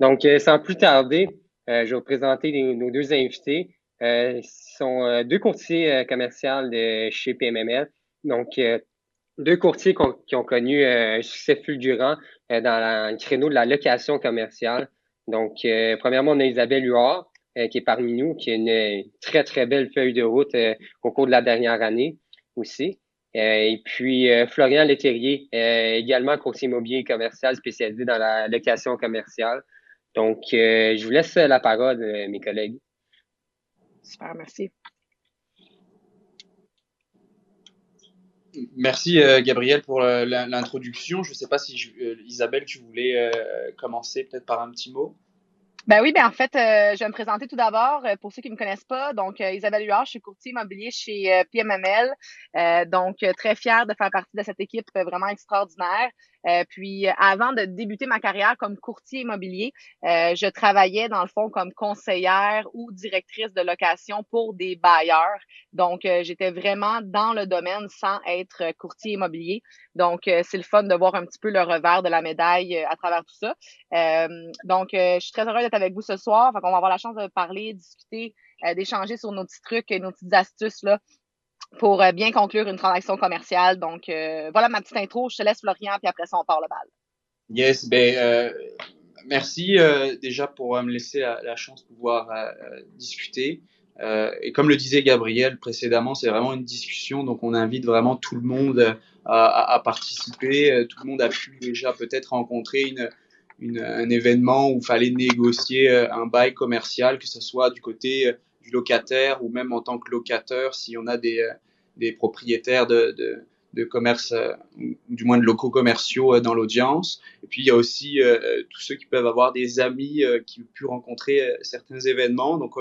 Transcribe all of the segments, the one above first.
Donc, sans plus tarder, je vais vous présenter nos deux invités. ce sont deux courtiers commerciaux de chez PMML. Donc, deux courtiers qui ont connu un succès fulgurant dans le créneau de la location commerciale. Donc, premièrement, on a Isabelle Huard, qui est parmi nous, qui a une très, très belle feuille de route au cours de la dernière année aussi. et puis, Florian Leterrier, également courtier immobilier commercial spécialisé dans la location commerciale. Donc, je vous laisse la parole, mes collègues. Super, merci. Merci Gabriel pour l'introduction. Je ne sais pas si Isabelle, tu voulais commencer peut-être par un petit mot. Ben oui, ben en fait, euh, je vais me présenter tout d'abord euh, pour ceux qui ne me connaissent pas. Donc, euh, Isabelle Huard, je suis courtier immobilier chez PMML. donc, très fière de faire partie de cette équipe vraiment extraordinaire. Puis avant de débuter ma carrière comme courtier immobilier, je travaillais dans le fond comme conseillère ou directrice de location pour des bailleurs. Donc j'étais vraiment dans le domaine sans être courtier immobilier. Donc c'est le fun de voir un petit peu le revers de la médaille à travers tout ça. donc je suis très heureuse d'être avec vous ce soir. Fait qu'on va avoir la chance de parler, discuter, d'échanger sur nos petits trucs, nos petites astuces là pour euh, bien conclure une transaction commerciale. Donc, euh, voilà ma petite intro. Je te laisse, Florian, puis après ça, on part le bal. Yes, ben, euh, merci déjà pour me laisser la, chance de pouvoir discuter. Et comme le disait Gabriel précédemment, c'est vraiment une discussion, donc on invite vraiment tout le monde à, participer. Tout le monde a pu déjà peut-être rencontrer un événement où il fallait négocier un bail commercial, que ce soit du côté du locataire ou même en tant que locateur si on a des, euh, propriétaires de, de, commerce euh, ou du moins de locaux commerciaux euh, dans l'audience. Et puis il y a aussi tous ceux qui peuvent avoir des amis qui ont pu rencontrer certains événements. Donc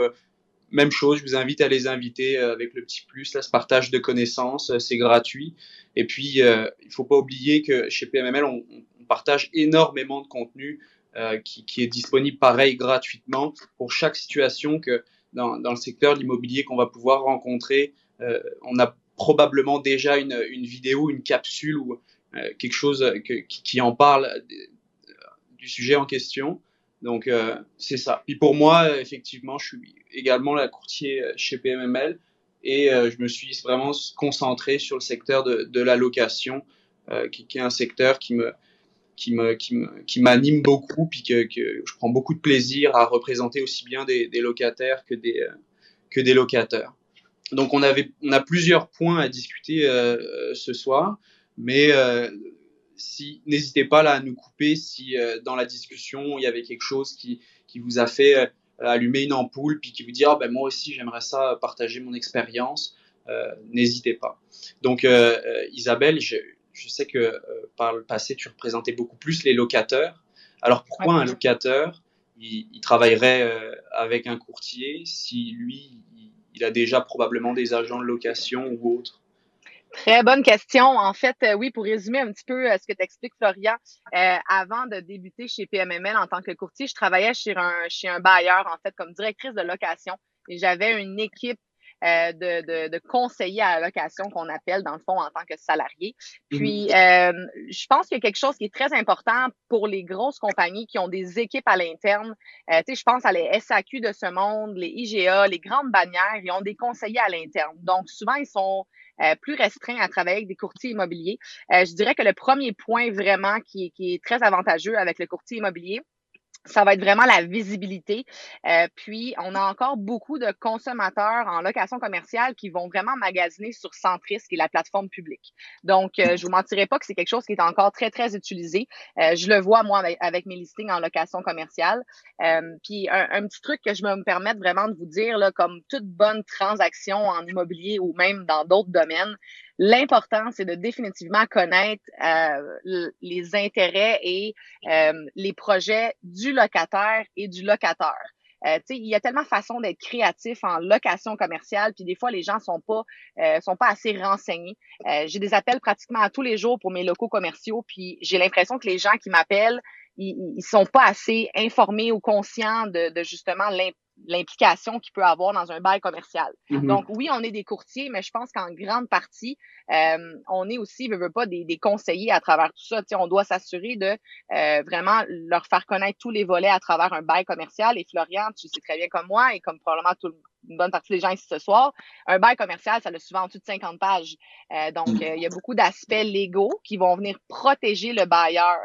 même chose, je vous invite à les inviter avec le petit plus, là, ce partage de connaissances, c'est gratuit. Et puis, il faut pas oublier que chez PMML, on, on partage énormément de contenu qui, qui, est disponible pareil gratuitement pour chaque situation que dans, dans le secteur de l'immobilier qu'on va pouvoir rencontrer. Euh, on a probablement déjà une, une vidéo, une capsule ou euh, quelque chose que, qui, qui, en parle euh, du sujet en question. Donc euh, c'est ça. Puis pour moi, effectivement, je suis également la courtier chez PMML et euh, je me suis vraiment concentré sur le secteur de, de la location, euh, qui, est un secteur qui me qui me qui me qui m'anime beaucoup puis que, que, je prends beaucoup de plaisir à représenter aussi bien des, des locataires que des euh, que des locataires. Donc on avait on a plusieurs points à discuter euh, euh ce soir, mais euh, si n'hésitez pas là à nous couper si euh, dans la discussion il y avait quelque chose qui qui vous a fait euh, allumer une ampoule puis qui vous dit ah ben moi aussi j'aimerais ça partager mon expérience. n'hésitez pas. Donc Isabelle, je, je sais que euh, par le passé, tu représentais beaucoup plus les locataires. Alors pourquoi un locateur, il, il travaillerait euh, avec un courtier si lui, il, il a déjà probablement des agents de location ou autre Très bonne question. En fait, euh, oui, pour résumer un petit peu euh, ce que t'expliques, Florian, euh, avant de débuter chez PMML en tant que courtier, je travaillais chez un, chez un bailleur, en fait, comme directrice de location. Et j'avais une équipe euh, de, de, de, conseiller à la location qu'on appelle dans le fond en tant que salarié. Puis, mhm. euh, je pense qu'il y a quelque chose qui est très important pour les grosses compagnies qui ont des équipes à l'interne. Euh, tu sais, je pense à les SAQ de ce monde, les IGA, les grandes bannières, ils ont des conseillers à l'interne. Donc, souvent, ils sont euh, plus restreints à travailler avec des courtiers immobiliers. Euh, je dirais que le premier point vraiment qui, qui est très avantageux avec le courtier immobilier, ça va être vraiment la visibilité. Euh, puis, on a encore beaucoup de consommateurs en location commerciale qui vont vraiment magasiner sur Centris, qui est la plateforme publique. Donc, euh, je vous mentirai pas que c'est quelque chose qui est encore très, très utilisé. Euh, je le vois, moi, avec, mes listings en location commerciale. Euh, puis, un, un, petit truc que je me permette vraiment de vous dire, là, comme toute bonne transaction en immobilier ou même dans d'autres domaines, L'important, c'est de définitivement connaître euh, les intérêts et euh, les projets du locataire et du locateur. Euh, il y a tellement de façons d'être créatif en location commerciale, puis des fois les gens sont pas euh, sont pas assez renseignés. Euh, j'ai des appels pratiquement à tous les jours pour mes locaux commerciaux, puis j'ai l'impression que les gens qui m'appellent, ils, ils sont pas assez informés ou conscients de, de justement l'implication qu'il peut avoir dans un bail commercial. Mm-hmm. Donc, oui, on est des courtiers, mais je pense qu'en grande partie, euh, on est aussi, ne veut pas, des, des, conseillers à travers tout ça. on doit s'assurer de euh, vraiment leur faire connaître tous les volets à travers un bail commercial. Et Florian, tu sais très bien comme moi et comme probablement tout, une bonne partie des gens ici ce soir, un bail commercial, ça a souvent en dessous de 50 pages. Euh, donc, mm. il y a beaucoup d'aspects légaux qui vont venir protéger le bailleur.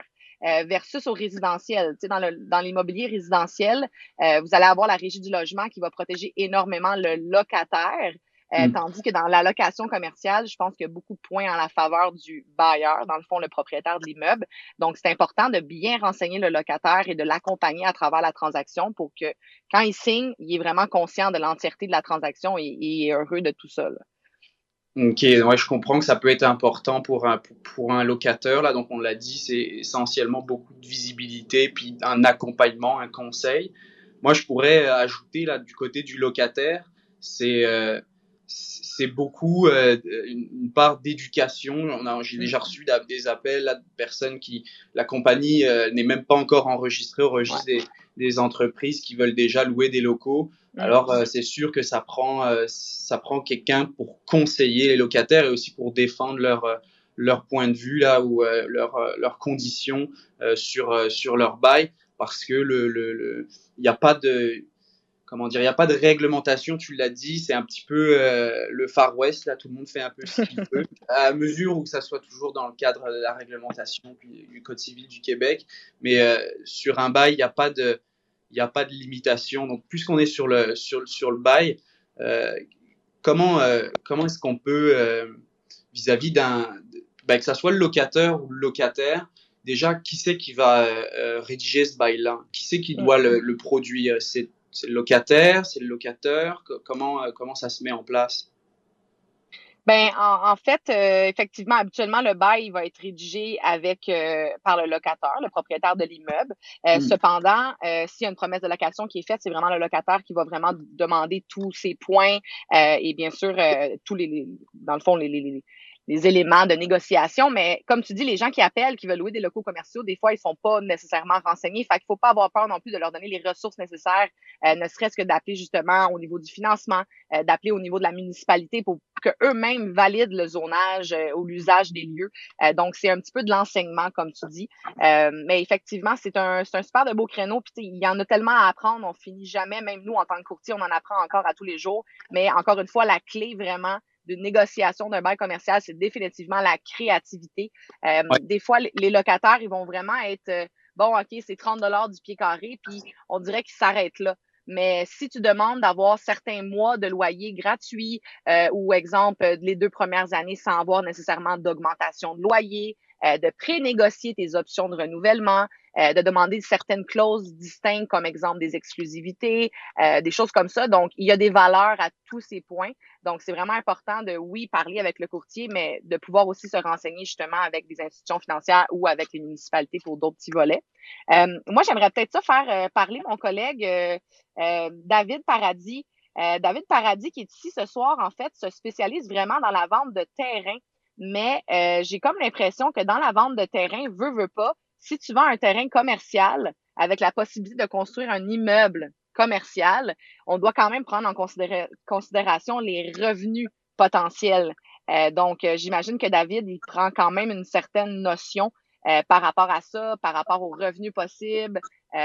Euh, versus au résidentiel. Tu sais, dans, le, dans l'immobilier résidentiel, euh, vous allez avoir la régie du logement qui va protéger énormément le locataire. Euh, mm. Tandis que dans la location commerciale, je pense qu'il y a beaucoup de points en la faveur du bailleur, dans le fond, le propriétaire de l'immeuble. Donc, c'est important de bien renseigner le locataire et de l'accompagner à travers la transaction pour que quand il signe, il est vraiment conscient de l'entièreté de la transaction et, et heureux de tout ça. Là. Ok, ouais, je comprends que ça peut être important pour un, pour un locataire. Là, donc on l'a dit, c'est essentiellement beaucoup de visibilité, puis un accompagnement, un conseil. Moi, je pourrais ajouter là du côté du locataire, c'est euh, c'est beaucoup euh, une, part d'éducation. J'ai déjà reçu des appels de personnes qui, la compagnie euh, n'est même pas encore enregistrée au registre des, des, entreprises qui veulent déjà louer des locaux. Alors euh, c'est sûr que ça prend, ça prend quelqu'un pour conseiller les locataires et aussi pour défendre leur leur point de vue là ou leurs leurs conditions sur sur leur bail. Parce que le il le, n'y a pas de comment dire, il n'y a pas de réglementation, tu l'as dit, c'est un petit peu euh, le Far West, là, tout le monde fait un peu ce qu'il veut, à mesure où ça soit toujours dans le cadre de la réglementation du Code civil du Québec. Mais euh, sur un bail, il n'y a pas de, il a pas de limitation. Donc, puisqu'on est sur le, sur, sur le bail, euh, comment, comment est-ce qu'on peut, vis-à-vis d'un, ben, que ça soit le locataire ou le locataire, déjà, qui c'est qui va rédiger ce bail-là? Qui c'est qui doit le, le produire? C'est le locataire, c'est le locateur? Comment, euh, comment ça se met en place? Ben, en, fait, euh, effectivement, habituellement, le bail va être rédigé avec euh, par le locataire, le propriétaire de l'immeuble. Hmm. Cependant, s'il y a une promesse de location qui est faite, c'est vraiment le locataire qui va vraiment demander tous ses points et bien sûr tous les, dans le fond les, les, les éléments de négociation. Mais comme tu dis, les gens qui appellent, qui veulent louer des locaux commerciaux, des fois, ils sont pas nécessairement renseignés. Fait qu'il faut pas avoir peur non plus de leur donner les ressources nécessaires, euh, ne serait-ce que d'appeler justement au niveau du financement, euh, d'appeler au niveau de la municipalité pour que eux-mêmes valident le zonage euh, ou l'usage des lieux. donc, c'est un petit peu de l'enseignement, comme tu dis. mais effectivement, c'est un, un super de beau créneau. Puis, il y en a tellement à apprendre. On finit jamais. Même nous, en tant que courtier, on en apprend encore à tous les jours. Mais encore une fois, la clé vraiment, de négociation d'un bail commercial, c'est définitivement la créativité. Euh, des fois, les locataires, ils vont vraiment être euh, bon, OK, c'est 30 dollars du pied carré, puis on dirait qu'ils s'arrêtent là. Mais si tu demandes d'avoir certains mois de loyer gratuit euh, ou exemple les deux premières années sans avoir nécessairement d'augmentation de loyer, euh, de pré-négocier tes options de renouvellement, euh, de demander certaines clauses distinctes, comme exemple des exclusivités, euh, des choses comme ça. Donc, il y a des valeurs à tous ces points. Donc, c'est vraiment important de, oui, parler avec le courtier, mais de pouvoir aussi se renseigner justement avec des institutions financières ou avec les municipalités pour d'autres petits volets. moi, j'aimerais peut-être ça faire parler mon collègue David Paradis. David Paradis, qui est ici ce soir, en fait, se spécialise vraiment dans la vente de terrain mais euh, j'ai comme l'impression que dans la vente de terrain, veut, veut pas, si tu vends un terrain commercial avec la possibilité de construire un immeuble commercial, on doit quand même prendre en considération les revenus potentiels. Euh, donc, euh, j'imagine que David, il prend quand même une certaine notion par rapport à ça, par rapport aux revenus possibles,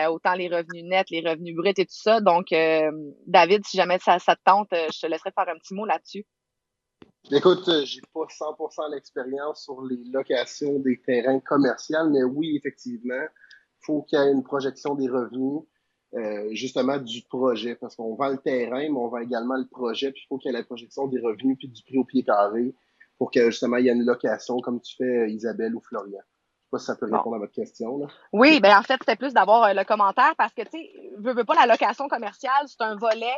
autant les revenus nets, les revenus bruts et tout ça. Donc, David, si jamais ça, ça te tente, je te laisserai faire un petit mot là-dessus. Écoute, euh, j'ai pas 100% l'expérience sur les locations des terrains commerciaux, mais oui, effectivement, il faut qu'il y ait une projection des revenus, euh, justement, du projet, parce qu'on vend le terrain, mais on vend également le projet, puis il faut qu'il y ait la projection des revenus, puis du prix au pied carré, pour que, justement, il y ait une location, comme tu fais, Isabelle ou Florian. Je sais pas si ça peut répondre à votre question. Là. Oui, ben en fait, c'était plus d'avoir euh, le commentaire, parce que, tu sais, veux, veux pas, la location commerciale, c'est un volet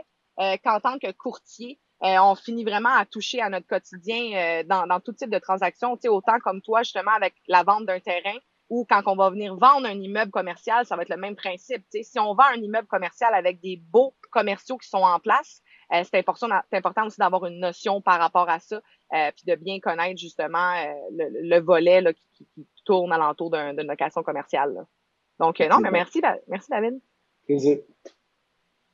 qu'en tant que courtier, euh, on finit vraiment à toucher à notre quotidien euh, dans, dans, tout type de transactions. Tu sais, autant comme toi, justement, avec la vente d'un terrain ou quand on va venir vendre un immeuble commercial, ça va être le même principe. Tu sais, si on vend un immeuble commercial avec des beaux commerciaux qui sont en place, euh, c'est important, important aussi d'avoir une notion par rapport à ça, puis de bien connaître justement le, volet là, qui, qui, tourne alentour d'une location commerciale. Donc, non, mais merci, merci David. Plaisir.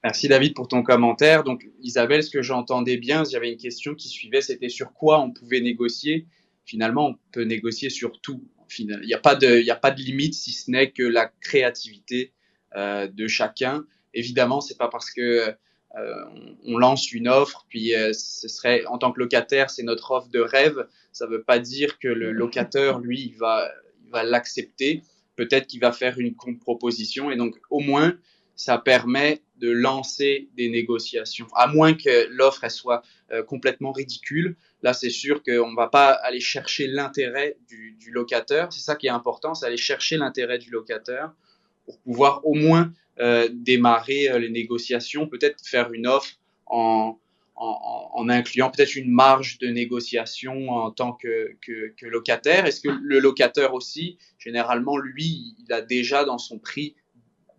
Merci David pour ton commentaire. Donc Isabelle, ce que j'entendais bien, j'avais une question qui suivait, c'était sur quoi on pouvait négocier. Finalement, on peut négocier sur tout. Il n'y a, pas de, a pas de limite si ce n'est que la créativité euh, de chacun. Évidemment, c'est pas parce que euh, on, lance une offre, puis euh, ce serait en tant que locataire, c'est notre offre de rêve. Ça ne veut pas dire que le locateur, lui, il va, il va l'accepter. Peut-être qu'il va faire une contre-proposition, et donc au moins ça permet de lancer des négociations. À moins que l'offre soit euh, complètement ridicule, là c'est sûr qu'on ne va pas aller chercher l'intérêt du, locataire. C'est ça qui est important, c'est aller chercher l'intérêt du locataire pour pouvoir au moins euh, démarrer euh, les négociations, peut-être faire une offre en, incluant peut-être une marge de négociation en tant que locataire. Est-ce que le locataire aussi, généralement, lui, il a déjà dans son prix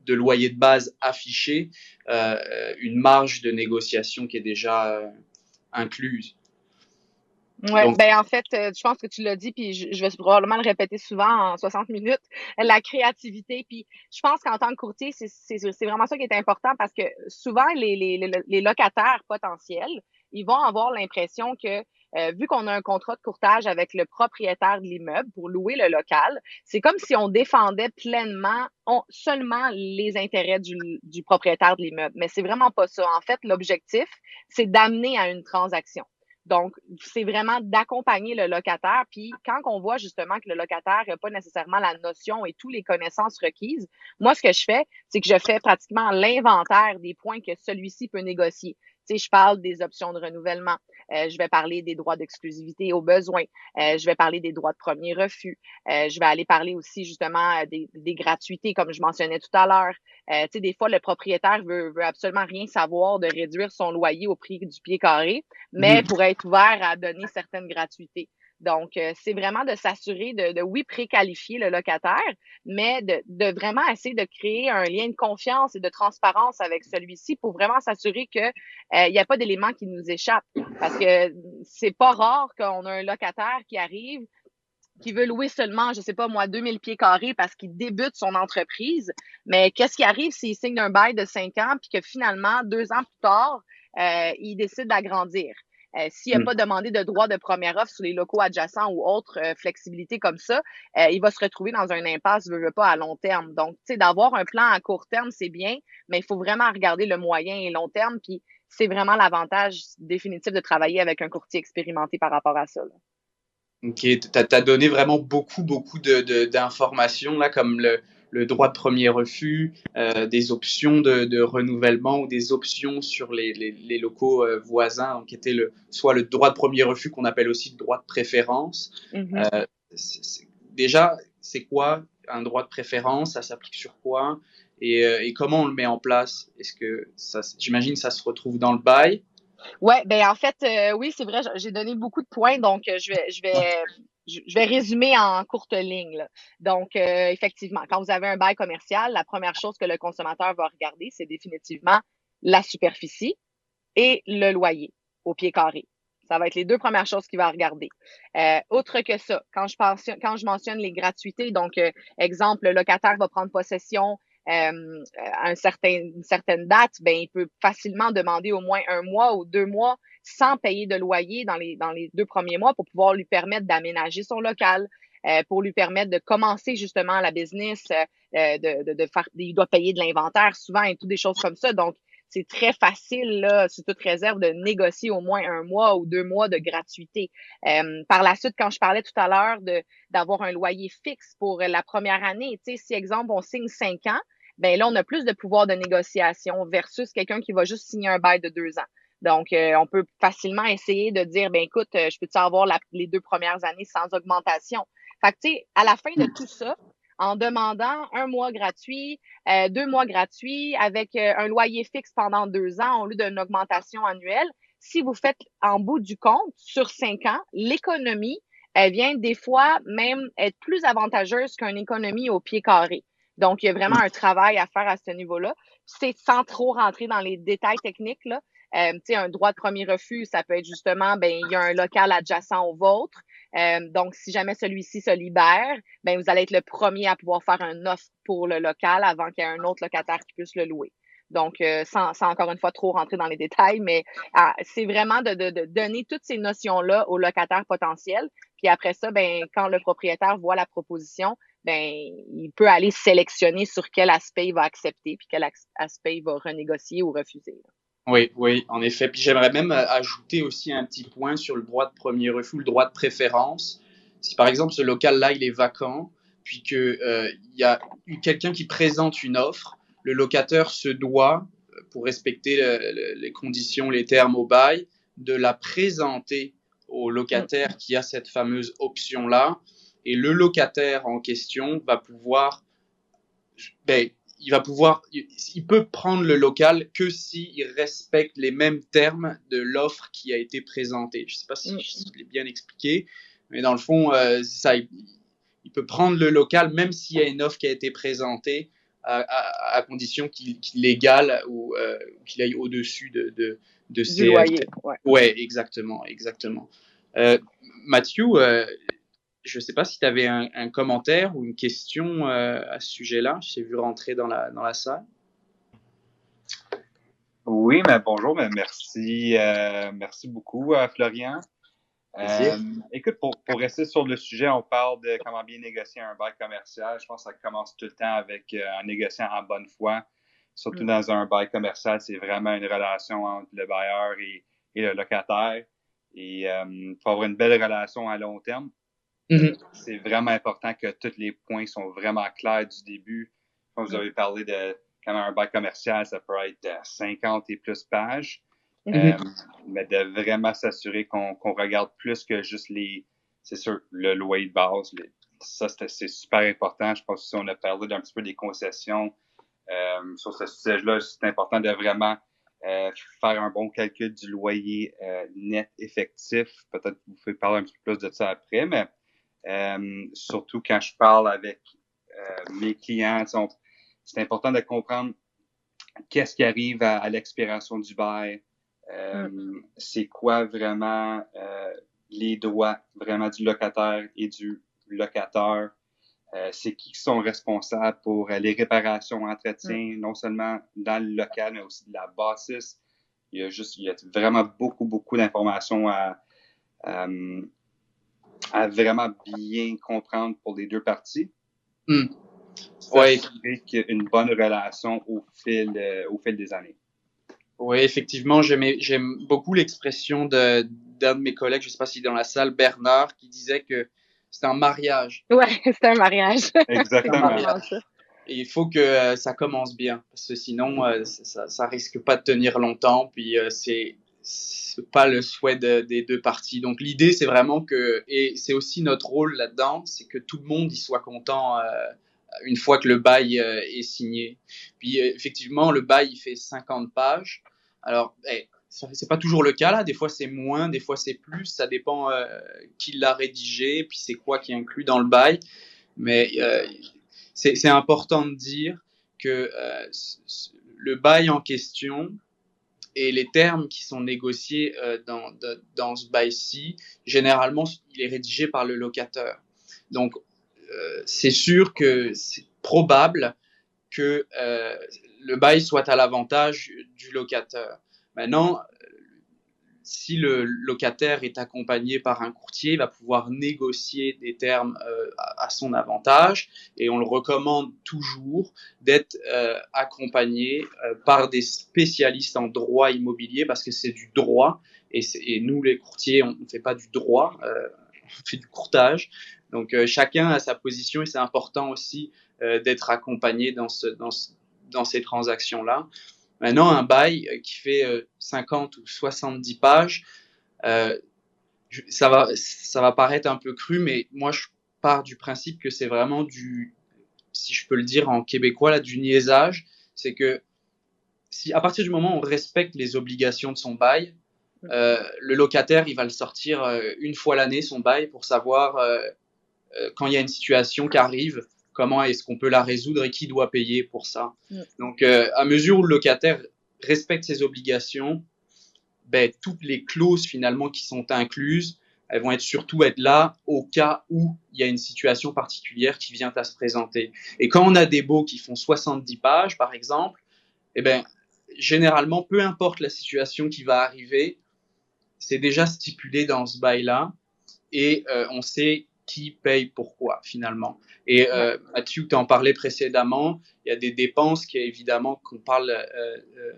de loyer de base affiché, euh, une marge de négociation qui est déjà euh, incluse. Oui, ben en fait, euh, je pense que tu l'as dit, puis je, vais probablement le répéter souvent en 60 minutes, la créativité. Puis je pense qu'en tant que courtier, c'est vraiment ça qui est important parce que souvent, les, les, les locataires potentiels, ils vont avoir l'impression que euh, vu qu'on a un contrat de courtage avec le propriétaire de l'immeuble pour louer le local, c'est comme si on défendait pleinement seulement les intérêts du, propriétaire de l'immeuble. Mais c'est vraiment pas ça. En fait, l'objectif, c'est d'amener à une transaction. Donc, c'est vraiment d'accompagner le locataire. Puis, quand on voit justement que le locataire n'a pas nécessairement la notion et toutes les connaissances requises, moi, ce que je fais, c'est que je fais pratiquement l'inventaire des points que celui-ci peut négocier je parle des options de renouvellement. Euh, je vais parler des droits d'exclusivité au besoin. Euh, je vais parler des droits de premier refus. Euh, je vais aller parler aussi justement des, des gratuités, comme je mentionnais tout à l'heure. Euh, tu sais, des fois, le propriétaire veut, veut absolument rien savoir de réduire son loyer au prix du pied carré, mais pourrait être ouvert à donner certaines gratuités. Donc, euh, c'est vraiment de s'assurer de, de, oui, préqualifier le locataire, mais de, vraiment essayer de créer un lien de confiance et de transparence avec celui-ci pour vraiment s'assurer que euh, n'y a pas d'éléments qui nous échappent. Parce que c'est pas rare qu'on a un locataire qui arrive qui veut louer seulement, je sais pas moi, 2000 pieds carrés parce qu'il débute son entreprise. Mais qu'est-ce qui arrive s'il signe un bail de 5 ans puis que finalement, deux ans plus tard, euh, il décide d'agrandir? Euh, S'il n'a mm. pas demandé de droit de première offre sur les locaux adjacents ou autres euh, flexibilités comme ça, euh, il va se retrouver dans un impasse, ne veut pas à long terme. Donc, tu sais, d'avoir un plan à court terme, c'est bien, mais il faut vraiment regarder le moyen et long terme. Puis, c'est vraiment l'avantage définitif de travailler avec un courtier expérimenté par rapport à ça. OK, tu as, donné vraiment beaucoup, beaucoup d'informations, de, là, comme le, le droit de premier refus, euh, des options de, de, renouvellement ou des options sur les, les, les locaux euh, voisins, qui était le, soit le droit de premier refus qu'on appelle aussi le droit de préférence. Mm-hmm. euh, déjà, c'est quoi un droit de préférence? Ça s'applique sur quoi? Et, et, comment on le met en place? Est-ce que ça, j'imagine, ça se retrouve dans le bail? Ouais, ben en fait, oui, c'est vrai, j'ai donné beaucoup de points, donc je vais, je vais, je vais résumer en courte ligne. Donc, euh, effectivement, quand vous avez un bail commercial, la première chose que le consommateur va regarder, c'est définitivement la superficie et le loyer au pied carré. Ça va être les deux premières choses qu'il va regarder. Euh, autre que ça, quand je, pense, quand je mentionne les gratuités, donc, euh, exemple, le locataire va prendre possession euh, à un certain, une certaine date, ben, il peut facilement demander au moins un mois ou deux mois sans payer de loyer dans les, dans les deux premiers mois pour pouvoir lui permettre d'aménager son local, euh, pour lui permettre de commencer justement la business, euh, de, de, de, faire, il doit payer de l'inventaire souvent et toutes des choses comme ça. Donc, c'est très facile, là, sous toute réserve, de négocier au moins un mois ou deux mois de gratuité. Euh, par la suite, quand je parlais tout à l'heure d'avoir un loyer fixe pour la première année, tu sais, si exemple on signe cinq ans, ben là on a plus de pouvoir de négociation versus quelqu'un qui va juste signer un bail de deux ans. Donc, euh, on peut facilement essayer de dire, ben écoute, euh, je peux-tu avoir les deux premières années sans augmentation? Fait que, tu sais, à la fin de tout ça, en demandant un mois gratuit, euh, deux mois gratuits, avec un loyer fixe pendant deux ans au lieu d'une augmentation annuelle, si vous faites en bout du compte, sur cinq ans, l'économie, elle vient des fois même être plus avantageuse qu'une économie au pied carré. Donc, il y a vraiment un travail à faire à ce niveau-là. C'est sans trop rentrer dans les détails techniques, là. Euh, un droit de premier refus, ça peut être justement, ben il y a un local adjacent au vôtre. Euh, donc, si jamais celui-ci se libère, ben vous allez être le premier à pouvoir faire un offre pour le local avant qu'il y ait un autre locataire qui puisse le louer. Donc, euh, sans, sans, encore une fois trop rentrer dans les détails, mais ah, c'est vraiment de, de, de, donner toutes ces notions-là aux locataires potentiels. Puis après ça, ben, quand le propriétaire voit la proposition, ben, il peut aller sélectionner sur quel aspect il va accepter, puis quel aspect il va renégocier ou refuser. Oui, oui, en effet. Puis j'aimerais même euh, ajouter aussi un petit point sur le droit de premier refus, le droit de préférence. Si par exemple ce local-là, il est vacant, puis qu'il euh, y a quelqu'un qui présente une offre, le locataire se doit, pour respecter les conditions, les termes au bail, de la présenter au locataire qui a cette fameuse option-là. Et le locataire en question va pouvoir, ben, il va pouvoir, il peut prendre le local que s'il respecte les mêmes termes de l'offre qui a été présentée. Je ne sais pas si je l'ai bien expliqué, mais dans le fond, euh, ça, il, peut prendre le local même s'il y a une offre qui a été présentée à, condition qu'il l'égale ou euh, qu'il aille au-dessus de, de, de ses... loyer, ouais. ouais. exactement, exactement. Euh, Mathieu, euh, je ne sais pas si tu avais un, un, commentaire ou une question euh, à ce sujet-là. Je t'ai vu rentrer dans la, dans la salle. Oui, mais bonjour, mais merci, euh, merci beaucoup, euh, Florian. Euh, écoute, pour, pour, rester sur le sujet, on parle de comment bien négocier un bail commercial. Je pense que ça commence tout le temps avec un négociant en bonne foi. Surtout mm. dans un bail commercial, c'est vraiment une relation entre le bailleur et, et le locataire. Et il faut avoir une belle relation à long terme. Mm-hmm. C'est vraiment important que tous les points sont vraiment clairs du début. Comme vous avez parlé de quand un bail commercial, ça peut être 50 et plus pages. Mm-hmm. Euh, mais de vraiment s'assurer qu'on regarde plus que juste les, c'est sûr, le loyer de base. ça, c'est super important. Je pense que si on a parlé d'un petit peu des concessions euh, sur ce sujet-là, c'est important de vraiment euh, faire un bon calcul du loyer euh, net effectif. Peut-être que vous pouvez parler un petit peu plus de ça après, mais surtout quand je parle avec euh, mes clients, c'est important de comprendre qu'est-ce qui arrive à, l'expiration du bail, euh, mm. c'est quoi vraiment les droits vraiment du locataire et du locateur. Euh, c'est qui sont responsables pour les réparations, entretien, mm. non seulement dans le local, mais aussi de la bâtisse. Il y a juste, il y a vraiment beaucoup, beaucoup d'informations à, à vraiment bien comprendre pour les deux parties. Mm. Oui. une bonne relation au fil, euh, au fil des années. Oui, effectivement, j'aime beaucoup l'expression d'un de, de mes collègues, je ne sais pas si dans la salle, Bernard, qui disait que c'est un mariage. Oui, c'est un mariage. Exactement. Et il faut que euh, ça commence bien, parce que sinon, euh, ça, ça risque pas de tenir longtemps. Puis c'est pas le souhait des deux parties. Donc l'idée, c'est vraiment que, et c'est aussi notre rôle là-dedans, c'est que tout le monde y soit content euh, une fois que le bail euh, est signé. Puis euh, effectivement, le bail, il fait 50 pages. Alors, eh, c'est pas toujours le cas là. Des fois c'est moins, des fois c'est plus. Ça dépend qui l'a rédigé, puis c'est quoi qui est inclus dans le bail. Mais c'est important de dire que le bail en question, et les termes qui sont négociés euh, dans, dans ce bail-ci, généralement, il est rédigé par le locateur. Donc, euh, c'est sûr que c'est probable que euh, le bail soit à l'avantage du locateur. Maintenant, si le locataire est accompagné par un courtier, il va pouvoir négocier des termes euh, à, son avantage et on le recommande toujours d'être euh, accompagné euh, par des spécialistes en droit immobilier parce que c'est du droit et, nous les courtiers on ne fait pas du droit, on fait du courtage. Donc chacun a sa position et c'est important aussi d'être accompagné dans ces transactions-là. Maintenant, un bail euh, qui fait 50 euh, ou 70 pages, euh, ça, va, ça va paraître un peu cru, mais moi, je pars du principe que c'est vraiment du, si je peux le dire en québécois, là, du niaisage. C'est que si à partir du moment où on respecte les obligations de son bail, euh, le locataire, il va le sortir une fois l'année, son bail, pour savoir euh, quand il y a une situation qui arrive, comment est-ce qu'on peut la résoudre et qui doit payer pour ça. Mm. Donc, euh, à mesure où le locataire respecte ses obligations, ben, toutes les clauses finalement qui sont incluses, elles vont être surtout être là au cas où il y a une situation particulière qui vient à se présenter. Et quand on a des baux qui font 70 pages, par exemple, eh ben, généralement, peu importe la situation qui va arriver, c'est déjà stipulé dans ce bail-là et euh, on sait qui paye pourquoi finalement. Et euh, Mathieu, tu en parlais précédemment, il y a des dépenses qui évidemment qu'on parle euh, euh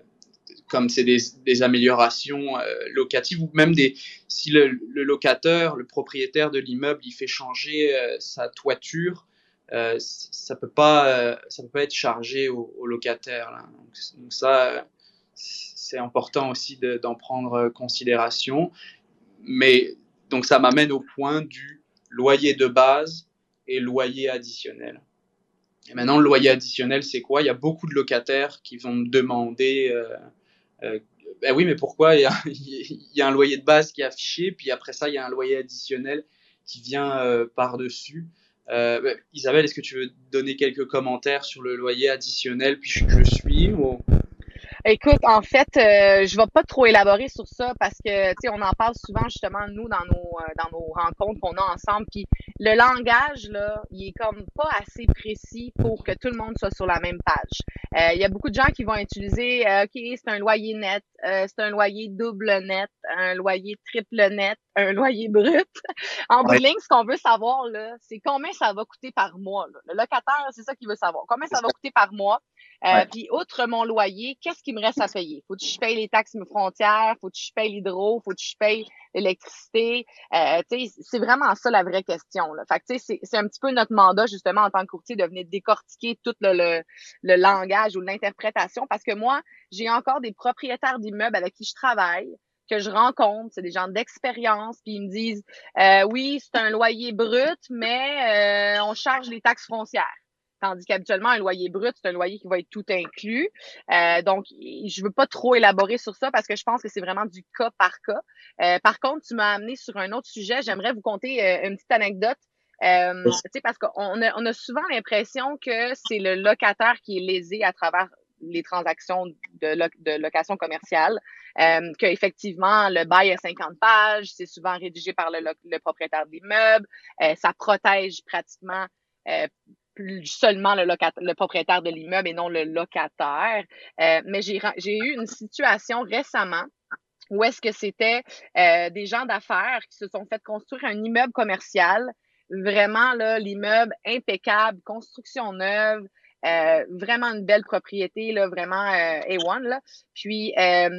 comme c'est des, des, améliorations euh, locatives ou même des si le, le locataire, le propriétaire de l'immeuble, il fait changer sa toiture, ça peut pas ça peut pas être chargé au, au locataire. Là. Donc, donc, ça c'est important aussi d'en prendre considération. Mais donc ça m'amène au point du loyer de base et loyer additionnel. Et maintenant, le loyer additionnel, c'est quoi? Il y a beaucoup de locataires qui vont me demander euh, euh, ben oui, mais pourquoi il y, a, un loyer de base qui est affiché, puis après ça, il y a un loyer additionnel qui vient euh, par-dessus. Ben, Isabelle, est-ce que tu veux donner quelques commentaires sur le loyer additionnel, puis je, suis. Écoute, en fait, euh, je vais pas trop élaborer sur ça parce que tu sais, on en parle souvent justement nous dans nos euh, dans nos rencontres qu'on a ensemble. Puis le langage là, il est comme pas assez précis pour que tout le monde soit sur la même page. Euh, il y a beaucoup de gens qui vont utiliser, euh, ok, c'est un loyer net, c'est un loyer double net, un loyer triple net, un loyer brut. en bout ce qu'on veut savoir là, c'est combien ça va coûter par mois. Là. Le locataire, c'est ça qu'il veut savoir. Combien ça va coûter par mois? Euh, Puis, outre mon loyer, qu'est-ce qui me reste à payer? Faut que je paye les taxes frontières, faut que je paye l'hydro, faut que je paye l'électricité. Euh, c'est vraiment ça la vraie question. Là. Fait que, c'est un petit peu notre mandat, justement, en tant que courtier, de venir décortiquer tout le, le, le langage ou l'interprétation. Parce que moi, j'ai encore des propriétaires d'immeubles avec qui je travaille que je rencontre, c'est des gens d'expérience, puis ils me disent euh, oui, c'est un loyer brut, mais euh, on charge les taxes foncières. Tandis qu'habituellement, un loyer brut, c'est un loyer qui va être tout inclus. Euh, donc, je veux pas trop élaborer sur ça parce que je pense que c'est vraiment du cas par cas. Euh, par contre, tu m'as amené sur un autre sujet. J'aimerais vous conter euh, une petite anecdote. Euh, parce qu'on a, on a souvent l'impression que c'est le locataire qui est lésé à travers les transactions de, location commerciale, euh, qu'effectivement, le bail a 50 pages, c'est souvent rédigé par le, le propriétaire de l'immeuble, euh, ça protège pratiquement euh, seulement le, le propriétaire de l'immeuble et non le locataire. Euh, mais j'ai eu une situation récemment où est-ce que c'était euh, des gens d'affaires qui se sont fait construire un immeuble commercial, vraiment l'immeuble impeccable, construction neuve, euh, vraiment une belle propriété là, vraiment euh, A1 là. Puis euh,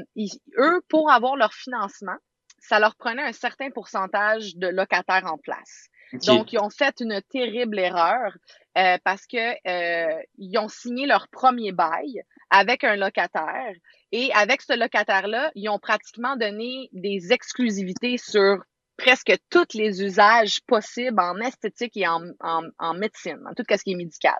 eux pour avoir leur financement, ça leur prenait un certain pourcentage de locataires en place. Okay. Donc, ils ont fait une terrible erreur euh, parce que euh, ils ont signé leur premier bail avec un locataire et avec ce locataire-là, ils ont pratiquement donné des exclusivités sur presque tous les usages possibles en esthétique et en, en, en médecine, en tout ce qui est médical.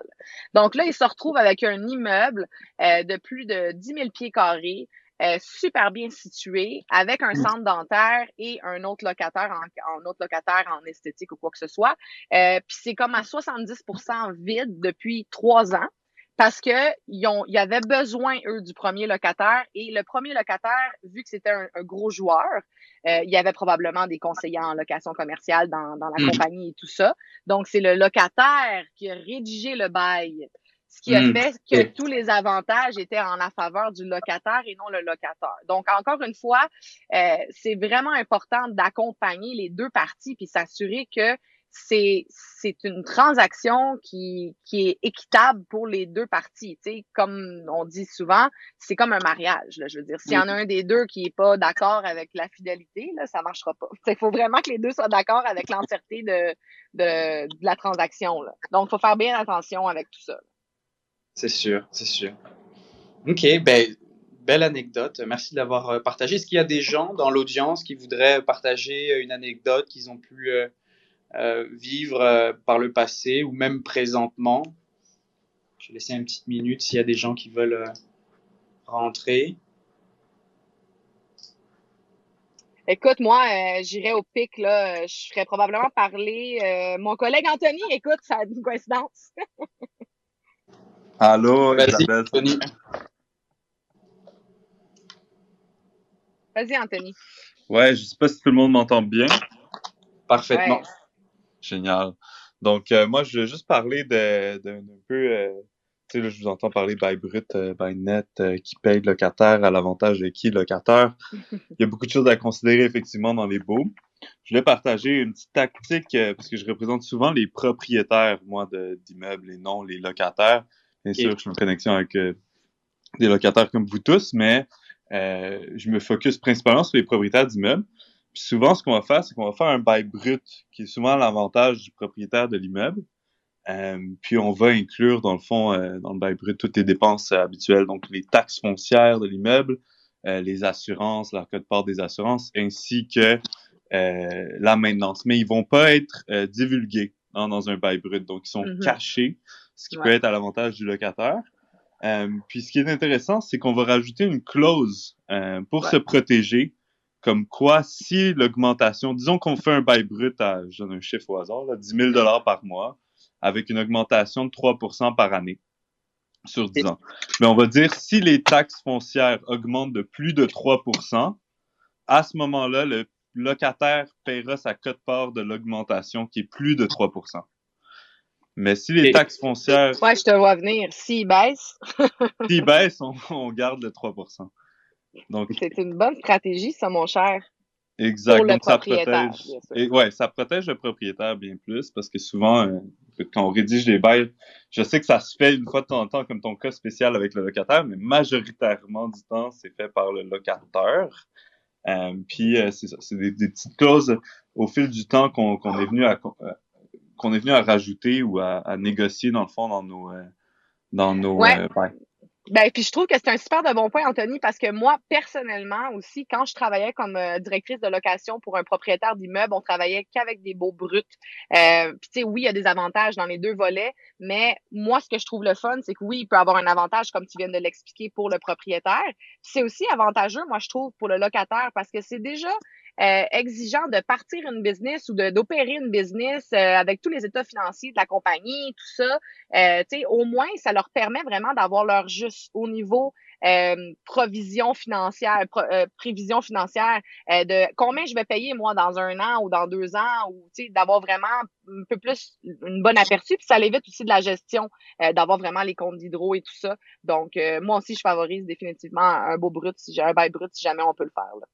Donc là, ils se retrouvent avec un immeuble euh, de plus de 10 000 pieds carrés, euh, super bien situé, avec un centre dentaire et un autre locataire en, en autre locataire en esthétique ou quoi que ce soit. Euh, Puis c'est comme à 70% vide depuis trois ans parce que ils ont, ils avaient besoin eux du premier locataire et le premier locataire, vu que c'était un, un, gros joueur, il y avait probablement des conseillers en location commerciale dans, dans la mmh. compagnie et tout ça. Donc c'est le locataire qui a rédigé le bail ce qui a mmh. fait que tous les avantages étaient en la faveur du locataire et non le locataire. Donc, encore une fois, euh, c'est vraiment important d'accompagner les deux parties puis s'assurer que c'est une transaction qui est équitable pour les deux parties. Tu comme on dit souvent, c'est comme un mariage. Je veux dire, s'il y en a un des deux qui est pas d'accord avec la fidélité, là, ça marchera pas. Il faut vraiment que les deux soient d'accord avec l'entièreté de, la transaction. Là. Donc, il faut faire bien attention avec tout ça. C'est sûr, c'est sûr. OK, ben, belle anecdote. Merci de l'avoir partagé. Est-ce qu'il y a des gens dans l'audience qui voudraient partager une anecdote qu'ils ont pu euh, euh, vivre euh, par le passé ou même présentement? Je vais laisser une petite minute s'il y a des gens qui veulent rentrer. Écoute, moi, euh, j'irais au pic, là. Je ferais probablement parler. Euh, mon collègue Anthony, écoute, ça a une coïncidence. Allô, Isabelle. Anthony. Vas-y, Anthony. Ouais, je sais pas si tout le monde m'entend bien. Parfaitement. Ouais. Génial. Donc, euh, moi, je veux juste parler d'un peu euh, sais, là, je vous entends parler by brut, euh, by net, qui paye le locataire à l'avantage de qui le locataire. Il y a beaucoup de choses à considérer effectivement dans les baux. Je voulais partager une petite tactique parce que je représente souvent les propriétaires, moi, d'immeubles et non les locataires. Bien sûr, je suis en connexion avec des locataires comme vous tous, mais je me focus principalement sur les propriétaires d'immeubles. Puis souvent, ce qu'on va faire, c'est qu'on va faire un bail brut, qui est souvent l'avantage du propriétaire de l'immeuble. Euh, puis on va inclure, dans le fond, euh, dans le bail brut, toutes les dépenses habituelles, donc les taxes foncières de l'immeuble, euh, les assurances, la code-part des assurances, ainsi que la maintenance. Mais ils vont pas être divulgués hein, dans un bail brut, donc ils sont mm-hmm. cachés, ce qui peut être à l'avantage du locataire. puis ce qui est intéressant, c'est qu'on va rajouter une clause pour se protéger comme quoi, si l'augmentation, disons qu'on fait un bail brut à, je donne un chiffre au hasard, là, 10 000 par mois, avec une augmentation de 3% par année sur 10 ans. Mais on va dire, si les taxes foncières augmentent de plus de 3% à ce moment-là, le locataire paiera sa cote-part de l'augmentation qui est plus de 3% mais si les taxes foncières. Ouais, je te vois venir. S'ils baissent. S'ils baissent, on, on, garde le 3 c'est une bonne stratégie, ça, mon cher. Exact. Pour le Donc, ça protège. Et, ouais, ça protège le propriétaire bien plus parce que souvent, euh, quand on rédige les bails, je sais que ça se fait une fois de temps en temps, comme ton cas spécial avec le locataire, mais majoritairement du temps, c'est fait par le locateur. Euh, puis euh, c'est ça, c'est des, petites clauses au fil du temps qu'on est venu à qu'on est venu à rajouter ou à, négocier dans le fond dans nos dans nos bails. Ben, puis je trouve que c'est un super de bon point, Anthony, parce que moi, personnellement aussi, quand je travaillais comme euh, directrice de location pour un propriétaire d'immeuble, on travaillait qu'avec des beaux bruts. Euh, puis tu sais, oui, il y a des avantages dans les deux volets, mais moi, ce que je trouve le fun, c'est que oui, il peut avoir un avantage, comme tu viens de l'expliquer, pour le propriétaire. C'est aussi avantageux, moi, je trouve, pour le locataire, parce que c'est déjà euh, exigeant de partir une business ou d'opérer une business euh, avec tous les états financiers de la compagnie, tout ça, euh, au moins, ça leur permet vraiment d'avoir leur juste au niveau euh, provision financière, prévision financière de combien je vais payer moi dans un an ou dans deux ans, ou d'avoir vraiment un peu plus une bonne aperçu. Puis ça l'évite aussi de la gestion, d'avoir vraiment les comptes d'hydro et tout ça. Donc, moi aussi, je favorise définitivement un beau brut, si j'ai un bail brut, si jamais on peut le faire. Là.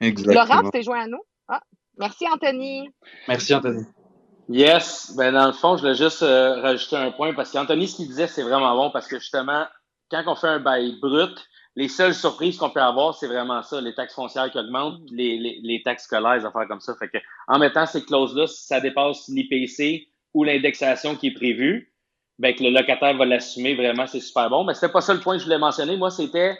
Laurent, tu t'es joint à nous? Ah, merci, Anthony. Merci, Anthony. Yes. Ben, dans le fond, je voulais juste euh, rajouter un point parce qu'Anthony, ce qu'il disait, c'est vraiment bon parce que justement, quand on fait un bail brut, les seules surprises qu'on peut avoir, c'est vraiment ça, les taxes foncières qui augmentent, les, les, les taxes scolaires, les affaires comme ça. Fait que, en mettant ces clauses-là, si ça dépasse l'IPC ou l'indexation qui est prévue, ben, que le locataire va l'assumer, vraiment, c'est super bon. Mais c'était pas ça le point que je voulais mentionner. Moi, c'était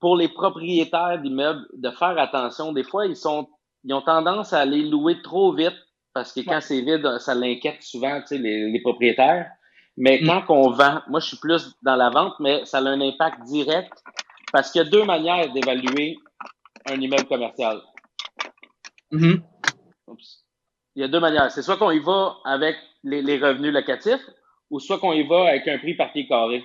pour les propriétaires d'immeubles de faire attention. Des fois, ils sont ils ont tendance à aller louer trop vite parce que quand c'est vide, ça l'inquiète souvent les, les propriétaires. Mais mm. quand on vend, moi je suis plus dans la vente, mais ça a un impact direct parce qu'il y a deux manières d'évaluer un immeuble commercial. Mm-hmm. Il y a deux manières. C'est soit qu'on y va avec les, les, revenus locatifs ou soit qu'on y va avec un prix par pied carré.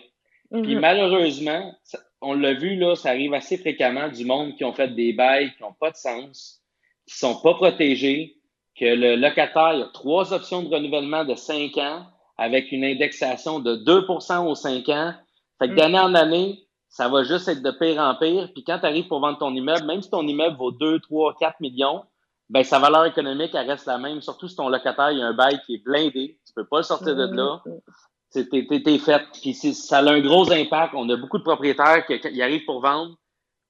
Puis mm-hmm. malheureusement, on l'a vu, là, ça arrive assez fréquemment du monde qui ont fait des bails qui n'ont pas de sens, qui sont pas protégés, que le locataire a trois options de renouvellement de cinq ans avec une indexation de 2% aux cinq ans. Fait que mm. d'année en année, ça va juste être de pire en pire. Puis quand tu arrives pour vendre ton immeuble, même si ton immeuble vaut 2, 3, 4 millions, ben sa valeur économique, elle reste la même. Surtout si ton locataire, il a un bail qui est blindé. Tu peux pas le sortir de là. T'es fait. Puis ça a un gros impact. On a beaucoup de propriétaires qui, arrivent pour vendre.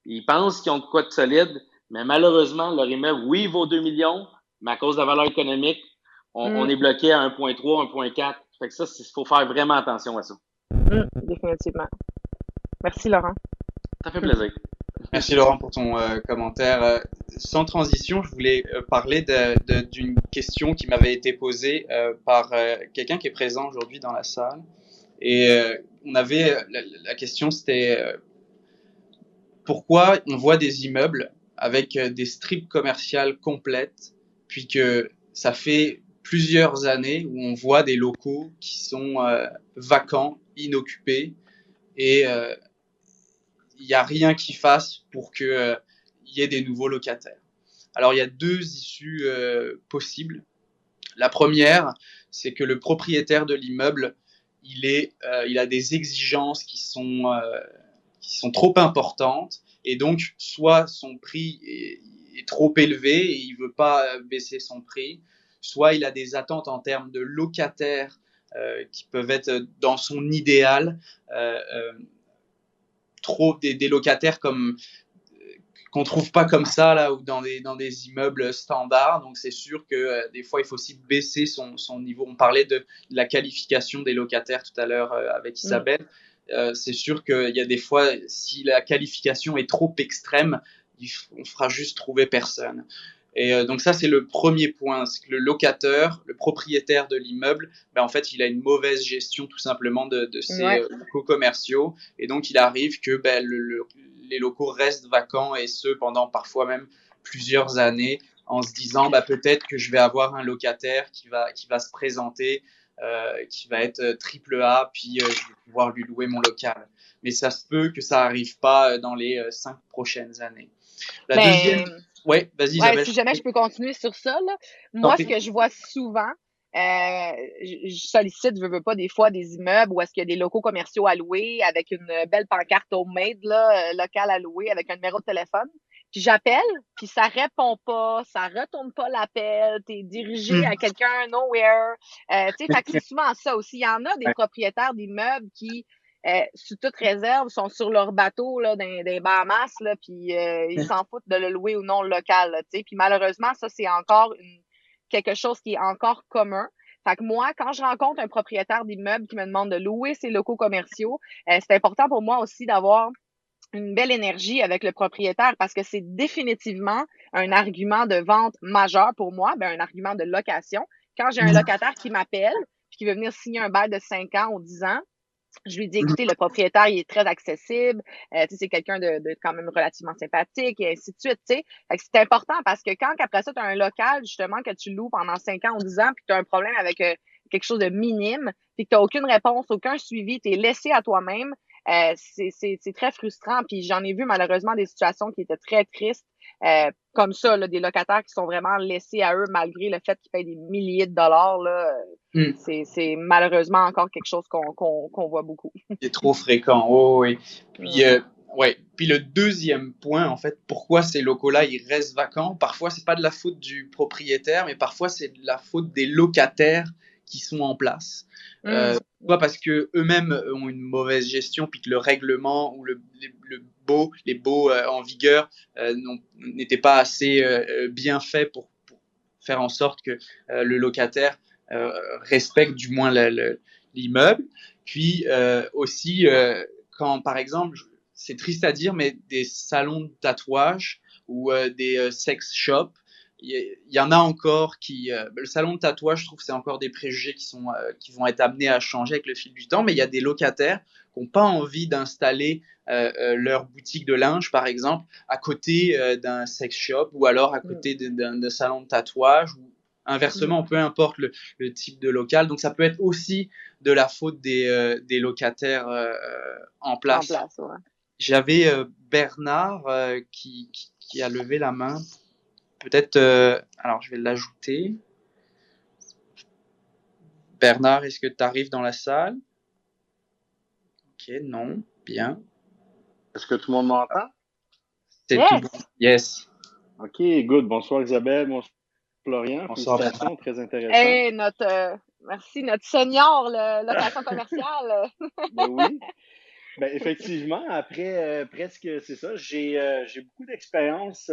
Ils pensent qu'ils ont de quoi de solide, mais malheureusement, leur immeuble, oui, vaut 2 millions, mais à cause de la valeur économique, on, mm. est bloqué à 1.3, 1.4. Fait que ça, il faut faire vraiment attention à ça. Mm, définitivement. Merci, Laurent. Ça fait plaisir. Merci Laurent pour ton euh, commentaire. Euh, sans transition, je voulais euh, parler d'une question qui m'avait été posée par quelqu'un qui est présent aujourd'hui dans la salle. Et on avait la, question, c'était pourquoi on voit des immeubles avec des strips commerciales complètes, puis que ça fait plusieurs années où on voit des locaux qui sont vacants, inoccupés, et il n'y a rien qui fasse pour qu'il euh, y ait des nouveaux locataires. Alors il y a deux issues euh, possibles. La première, c'est que le propriétaire de l'immeuble, il, euh, il a des exigences qui sont, euh, qui sont trop importantes et donc soit son prix est, trop élevé et il veut pas baisser son prix, soit il a des attentes en termes de locataires qui peuvent être dans son idéal, trop des, des, locataires comme qu'on trouve pas comme ça là ou dans des dans des immeubles standards. Donc c'est sûr que euh, des fois il faut aussi baisser son, son niveau. On parlait de, de, la qualification des locataires tout à l'heure euh, avec mm. Isabelle. Euh, c'est sûr qu'il y a des fois si la qualification est trop extrême, il, on fera juste trouver personne. Et euh, donc ça, c'est le premier point, c'est que le locateur, le propriétaire de l'immeuble, ben, en fait, il a une mauvaise gestion tout simplement de, de ses ouais. locaux commerciaux. Et donc, il arrive que ben, le, le, les locaux restent vacants et ce pendant parfois même plusieurs années en se disant bah, peut-être que je vais avoir un locataire qui va, qui va se présenter, euh, qui va être triple A, puis euh, je vais pouvoir lui louer mon local. Mais ça se peut que ça arrive pas dans les euh, cinq prochaines années. La Mais... deuxième. Ouais, vas-y. Ouais, si jamais je peux continuer sur ça, là. moi, ce que je vois souvent, euh, je sollicite, je veux pas, des fois des immeubles où est-ce qu'il y a des locaux commerciaux à louer avec une belle pancarte homemade, là, euh, locale à louer avec un numéro de téléphone. Puis j'appelle, puis ça répond pas, ça retourne pas l'appel, t'es dirigé à quelqu'un nowhere. Euh, tu sais, c'est souvent ça aussi. Il y en a des propriétaires d'immeubles qui, euh, sous toute réserve, sont sur leur bateau là, dans, des Bahamas, là, puis euh, ils s'en foutent de le louer ou non local. Sais, puis malheureusement, ça c'est encore une quelque chose qui est encore commun. Fait que moi, quand je rencontre un propriétaire d'immeuble qui me demande de louer ses locaux commerciaux, euh, c'est important pour moi aussi d'avoir une belle énergie avec le propriétaire parce que c'est définitivement un argument de vente majeur pour moi, ben un argument de location. Quand j'ai un locataire qui m'appelle qui veut venir signer un bail de 5 ans ou 10 ans, je lui dis, mmh. écoutez, le propriétaire, il est très accessible, euh, c'est quelqu'un de, de, quand même relativement sympathique, et ainsi de suite, tu sais. C'est important parce que quand après ça, tu as un local, justement, que tu loues pendant 5 ans ou 10 ans, puis tu as un problème avec euh, quelque chose de minime, puis que tu n'as aucune réponse, aucun suivi, tu es laissé à toi-même, euh, c'est très frustrant. Puis j'en ai vu malheureusement des situations qui étaient très tristes, euh, comme ça, là, des locataires qui sont vraiment laissés à eux malgré le fait qu'ils payent des milliers de dollars. Là, mm. C'est malheureusement encore quelque chose qu'on qu qu voit beaucoup. C'est trop fréquent, oh, oui. Puis, euh, ouais. Puis le deuxième point, en fait, pourquoi ces locaux-là, ils restent vacants, parfois, c'est pas de la faute du propriétaire, mais parfois, c'est de la faute des locataires qui sont en place. Euh, soit parce que eux-mêmes ont une mauvaise gestion, puis que le règlement ou le, le, le beau, les baux euh, en vigueur euh, n'étaient pas assez euh, bien faits pour, pour, faire en sorte que euh, le locataire euh, respecte du moins l'immeuble. Puis aussi, quand par exemple, c'est triste à dire, mais des salons de tatouage ou des sex shops il y, en a encore qui euh, le salon de tatouage je trouve c'est encore des préjugés qui sont euh, qui vont être amenés à changer avec le fil du temps mais il y a des locataires qui n'ont pas envie d'installer euh, leur boutique de linge par exemple à côté d'un sex shop ou alors à côté mm. d'un salon de tatouage ou inversement mm. peu importe le, le, type de local donc ça peut être aussi de la faute des, des locataires en place, place ouais. j'avais Bernard qui, qui, qui a levé la main peut-être, euh, alors je vais l'ajouter. Bernard, est-ce que tu arrives dans la salle? Ok, non, bien. Est-ce que tout le monde m'entend? C'est yes. tout bon. Yes. Ok, good. Bonsoir Isabelle, bonsoir Florian. Bonsoir. Très intéressant. Hey, notre, euh, merci, notre senior, le, location commerciale. ben oui. Ben, effectivement, après euh, presque, c'est ça, j'ai euh, beaucoup d'expérience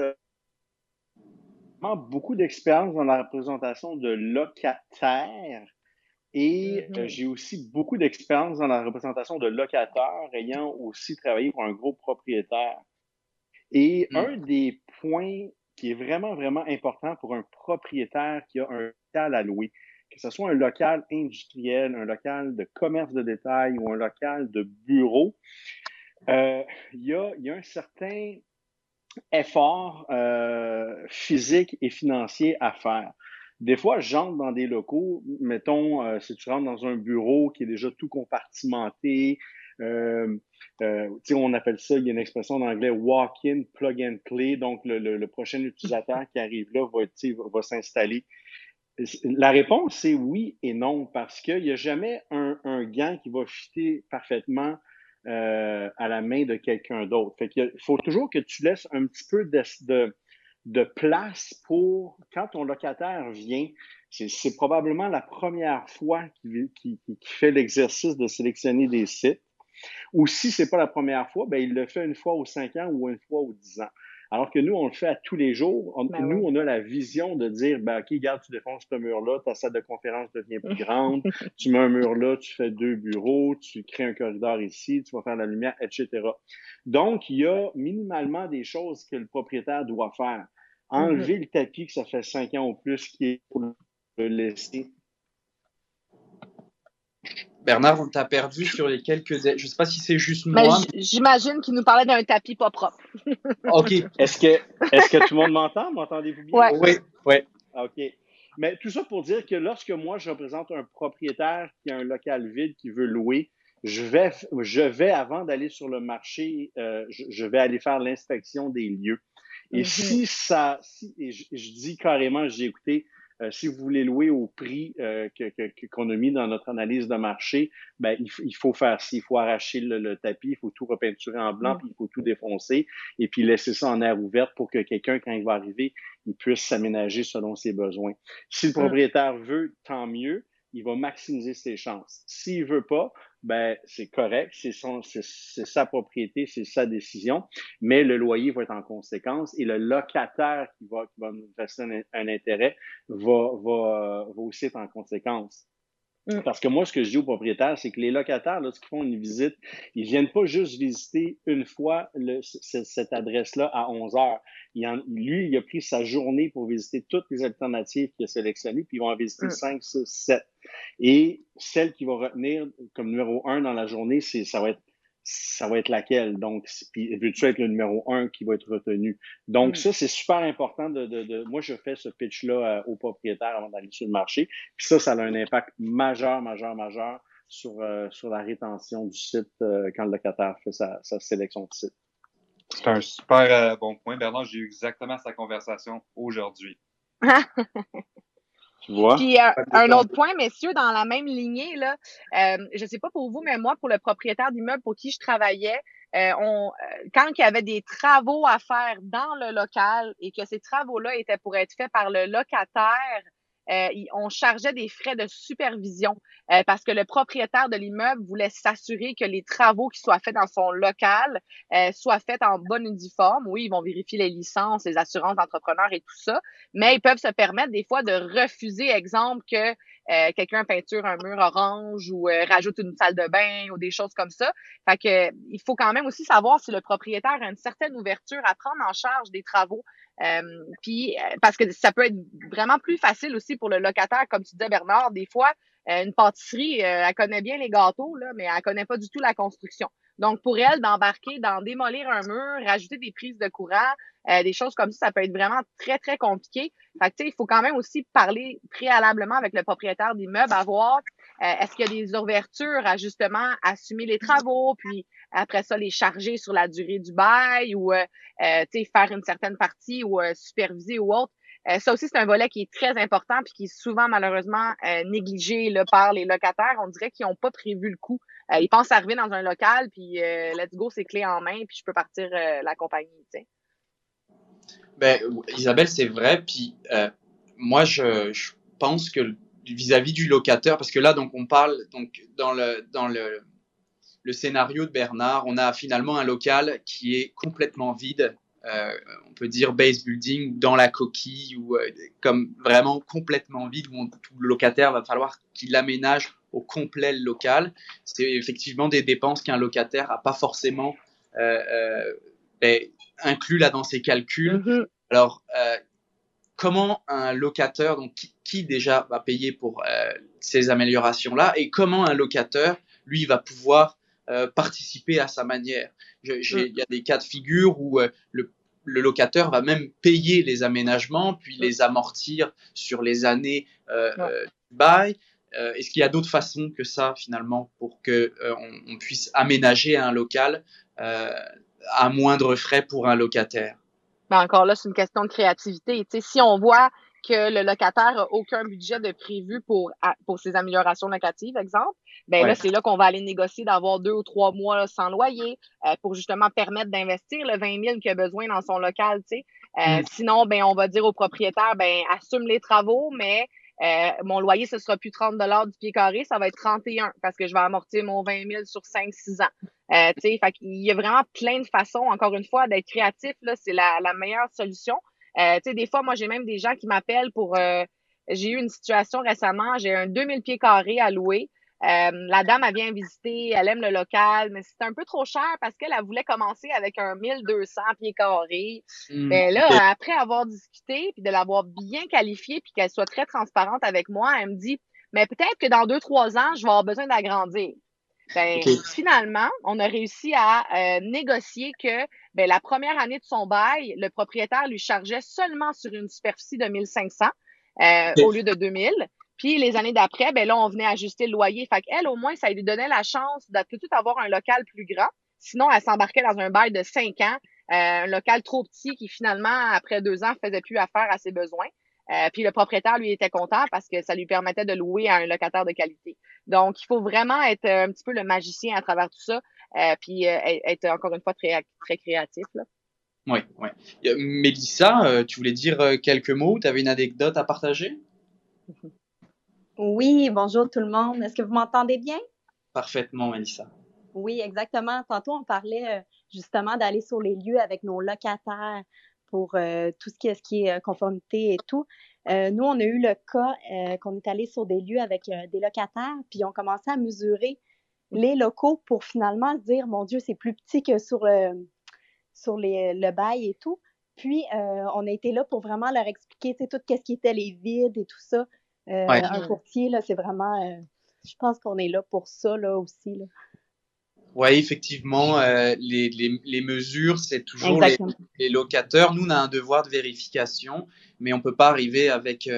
euh, beaucoup d'expérience dans la représentation de locataires et mm -hmm. j'ai aussi beaucoup d'expérience dans la représentation de locataires ayant aussi travaillé pour un gros propriétaire. Et mm. un des points qui est vraiment, vraiment important pour un propriétaire qui a un local à louer, que ce soit un local industriel, un local de commerce de détail ou un local de bureau, euh, il y, a, y a un certain effort euh, physique et financier à faire. Des fois, j'entre dans des locaux, mettons, euh, si tu rentres dans un bureau qui est déjà tout compartimenté, euh, euh, on appelle ça, il y a une expression en anglais walk-in, plug and play. Donc, le, prochain utilisateur qui arrive là va, s'installer. La réponse, c'est oui et non, parce qu'il n'y a jamais un, un, gant qui va fitter parfaitement euh, à la main de quelqu'un d'autre. Fait qu'il faut toujours que tu laisses un petit peu de, de, de place pour quand ton locataire vient. C'est probablement la première fois qu'il qui, qui, fait l'exercice de sélectionner des sites. Ou si c'est pas la première fois, ben il le fait une fois aux cinq ans ou une fois aux dix ans. Alors que nous, on le fait à tous les jours. Ben nous, on a la vision de dire, ben, OK, garde, tu défonces ce mur-là, ta salle de conférence devient plus grande, tu mets un mur là, tu fais deux bureaux, tu crées un corridor ici, tu vas faire la lumière, etc. Donc, il y a minimalement des choses que le propriétaire doit faire. Enlever mm-hmm. le tapis que ça fait cinq ans ou plus qui est pour le laisser Bernard, on t'a perdu sur les quelques. Je ne sais pas si c'est juste ben, moi. J'imagine qu'il nous parlait d'un tapis pas propre. OK. Est-ce que, est que tout le monde m'entend? M'entendez-vous bien? Oui. Oui. OK. Mais tout ça pour dire que lorsque moi, je représente un propriétaire qui a un local vide qui veut louer, je vais, je vais avant d'aller sur le marché, euh, je, vais aller faire l'inspection des lieux. Et mm-hmm. si ça, si, je, je, dis carrément, j'ai écouté, si vous voulez louer au prix euh, qu'on a mis dans notre analyse de marché, ben, il, faut faire ci, il faut arracher le, tapis, il faut tout repeinturer en blanc, mm. puis il faut tout défoncer, et puis laisser ça en air ouverte pour que quelqu'un, quand il va arriver, il puisse s'aménager selon ses besoins. Si le mm. propriétaire veut, tant mieux, il va maximiser ses chances. S'il veut pas, ben c'est correct, c'est son, c'est, sa propriété, c'est sa décision, mais le loyer va être en conséquence et le locataire qui va, qui va nous un, un, intérêt va, va, va aussi être en conséquence. Mm. Parce que moi, ce que je dis aux propriétaires, c'est que les locataires, lorsqu'ils font une visite, ils viennent pas juste visiter une fois le, cette adresse-là à 11 heures. Il en, lui, il a pris sa journée pour visiter toutes les alternatives qu'il a sélectionnées, puis ils vont en visiter 5, 6, 7. Et celle qui va retenir comme numéro un dans la journée, c'est ça va être ça va être laquelle? Donc, puis veux-tu être le numéro un qui va être retenu? Donc, mm. ça, c'est super important de, de, de, Moi, je fais ce pitch-là euh, aux propriétaires avant d'aller sur le marché. Puis ça, ça a un impact majeur, majeur, majeur sur, euh, sur la rétention du site euh, quand le locataire fait sa, sa sélection de site. C'est un super bon point. Bernard, j'ai eu exactement sa conversation aujourd'hui. Puis euh, un autre point, messieurs, dans la même lignée, là, euh, je sais pas pour vous, mais moi, pour le propriétaire d'immeuble pour qui je travaillais, euh, on, euh, quand il y avait des travaux à faire dans le local et que ces travaux-là étaient pour être faits par le locataire, euh, on chargeait des frais de supervision euh, parce que le propriétaire de l'immeuble voulait s'assurer que les travaux qui soient faits dans son local euh, soient faits en bonne uniforme. Oui, ils vont vérifier les licences, les assurances d'entrepreneurs et tout ça, mais ils peuvent se permettre des fois de refuser, exemple, que quelqu'un peinture un mur orange ou rajoute une salle de bain ou des choses comme ça. Fait que il faut quand même aussi savoir si le propriétaire a une certaine ouverture à prendre en charge des travaux euh, puis euh, parce que ça peut être vraiment plus facile aussi pour le locataire, comme tu disais Bernard, des fois euh, une pâtisserie, elle connaît bien les gâteaux là, mais elle connaît pas du tout la construction. Donc pour elle d'embarquer dans démolir un mur, rajouter des prises de courant, des choses comme ça, ça peut être vraiment très très compliqué. Fait que, il faut quand même aussi parler préalablement avec le propriétaire d'immeuble, à voir est-ce qu'il y a des ouvertures à justement assumer les travaux, puis après ça les charger sur la durée du bail ou euh, euh faire une certaine partie ou euh, superviser ou autre. Euh, ça aussi, c'est un volet qui est très important puis qui est souvent malheureusement négligé là, par les locataires. On dirait qu'ils n'ont pas prévu le coup. Ils pensent arriver dans un local puis let's go, c'est clé en main puis je peux partir la compagnie. Ben, Isabelle, c'est vrai. Puis moi, je, pense que vis-à-vis -vis du locataire, parce que là, donc, on parle donc dans le dans le le scénario de Bernard, on a finalement un local qui est complètement vide. Euh, on peut dire base building dans la coquille ou euh, comme vraiment complètement vide où le locataire va falloir qu'il aménage au complet le local. C'est effectivement des dépenses qu'un locataire n'a pas forcément euh, ben, inclus là dans ses calculs. Mm-hmm. Alors, comment un locateur, donc qui, qui, déjà va payer pour ces améliorations-là, et comment un locateur, lui, va pouvoir euh, participer à sa manière? Mm. Il y a des cas de figure où euh, le, le, locataire va même payer les aménagements, puis mm. les amortir sur les années euh, euh du bail. Est-ce qu'il y a d'autres façons que ça, finalement, pour que on, on, puisse aménager un local à moindre frais pour un locataire? Ben encore là, c'est une question de créativité. si on voit que le locataire a aucun budget de prévu pour, pour ses améliorations locatives, exemple, ben là, c'est là qu'on va aller négocier d'avoir deux ou trois mois sans loyer euh, pour justement permettre d'investir le 20 000 qu'il a besoin dans son local, tu sais. Euh, mm. Sinon, ben on va dire au propriétaire, ben assume les travaux, mais euh, mon loyer, ce sera plus 30 du pied carré, ça va être 31 parce que je vais amortir mon 20 000 sur 5-6 ans. Euh, fait il y a vraiment plein de façons, encore une fois, d'être créatif. Là, c'est la, la meilleure solution. Euh, des fois, moi, j'ai même des gens qui m'appellent pour... Euh, j'ai eu une situation récemment, j'ai un 2000 pieds carrés à louer. Euh, la dame, elle vient visiter, elle aime le local, mais c'est un peu trop cher parce qu'elle voulait commencer avec un 1200 pieds carrés. Hmm. Mais là, après avoir discuté, puis de l'avoir bien qualifiée, puis qu'elle soit très transparente avec moi, elle me dit, mais peut-être que dans deux, trois ans, je vais avoir besoin d'agrandir. Ben, finalement, on a réussi à euh, négocier que ben, la première année de son bail, le propriétaire lui chargeait seulement sur une superficie de 1500 euh, au lieu de 2000. Puis les années d'après, ben là, on venait ajuster le loyer. Fait qu'elle, au moins, ça lui donnait la chance de tout avoir un local plus grand. Sinon, elle s'embarquait dans un bail de cinq ans, euh, un local trop petit qui finalement, après deux ans, faisait plus affaire à ses besoins. Euh, puis le propriétaire, lui, était content parce que ça lui permettait de louer à un locataire de qualité. Donc, il faut vraiment être euh, un petit peu le magicien à travers tout ça, puis être encore une fois très, très créatif. Là. Oui, oui. Mélissa, tu voulais dire quelques mots? Tu avais une anecdote à partager? Oui, bonjour tout le monde. Est-ce que vous m'entendez bien? Parfaitement, Melissa. Oui, exactement. Tantôt, on parlait euh, justement d'aller sur les lieux avec nos locataires pour euh, tout ce qui est, ce qui est euh, conformité et tout. nous, on a eu le cas qu'on est allé sur des lieux avec des locataires, puis on commençait à mesurer les locaux pour finalement se dire, mon Dieu, c'est plus petit que sur le, sur les, le bail et tout. Puis, on a été là pour vraiment leur expliquer, tout ce qui était les vides et tout ça. Euh, un courtier, là, c'est vraiment. Euh, je pense qu'on est là pour ça, là aussi. Là. Oui, effectivement, euh, les, les, les, mesures, c'est toujours les, les, locataires. Nous, on a un devoir de vérification, mais on peut pas arriver avec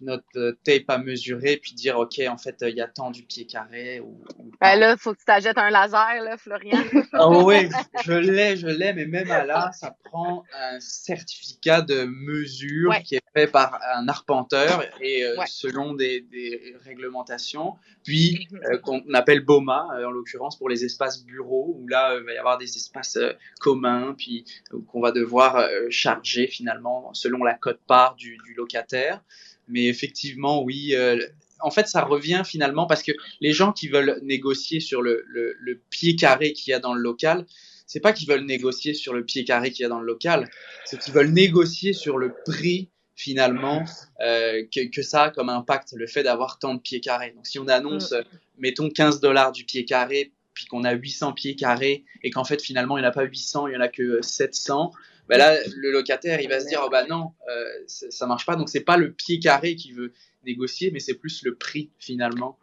notre euh, tape à mesurer puis dire OK, en fait, il y a tant du pied carré. Ou, ben là, il faut que tu t'achètes un laser, là, Florian. ah oui, je l'ai, je l'ai, mais même à là, ça prend un certificat de mesure qui est fait par un arpenteur et euh, selon des, des, réglementations. Puis, mhm. euh, qu'on appelle BOMA, en l'occurrence, pour les espaces bureaux, où là, il va y avoir des espaces communs, puis qu'on va devoir charger finalement selon la cote-part du, du locataire. Mais effectivement, oui. Euh, en fait, ça revient finalement parce que les gens qui veulent négocier sur le, le, le pied carré qu'il y a dans le local, c'est pas qu'ils veulent négocier sur le pied carré qu'il y a dans le local, c'est qu'ils veulent négocier sur le prix finalement euh, que, que, ça a comme impact, le fait d'avoir tant de pieds carrés. Donc si on annonce, mm. mettons 15 dollars du pied carré, puis qu'on a 800 pieds carrés, et qu'en fait finalement il n'y en a pas 800, il n'y en a que 700, ben là, le locataire, il va se dire, oh bah non, euh, ça marche pas. Donc, c'est pas le pied carré qui veut négocier, mais c'est plus le prix finalement.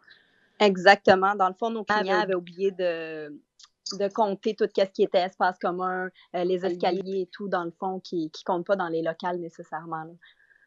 Exactement. Dans le fond, nos clients avaient oublié de, de compter tout ce qui était espace commun, euh, les escaliers et tout, dans le fond, qui ne comptent pas dans les locales nécessairement. Là.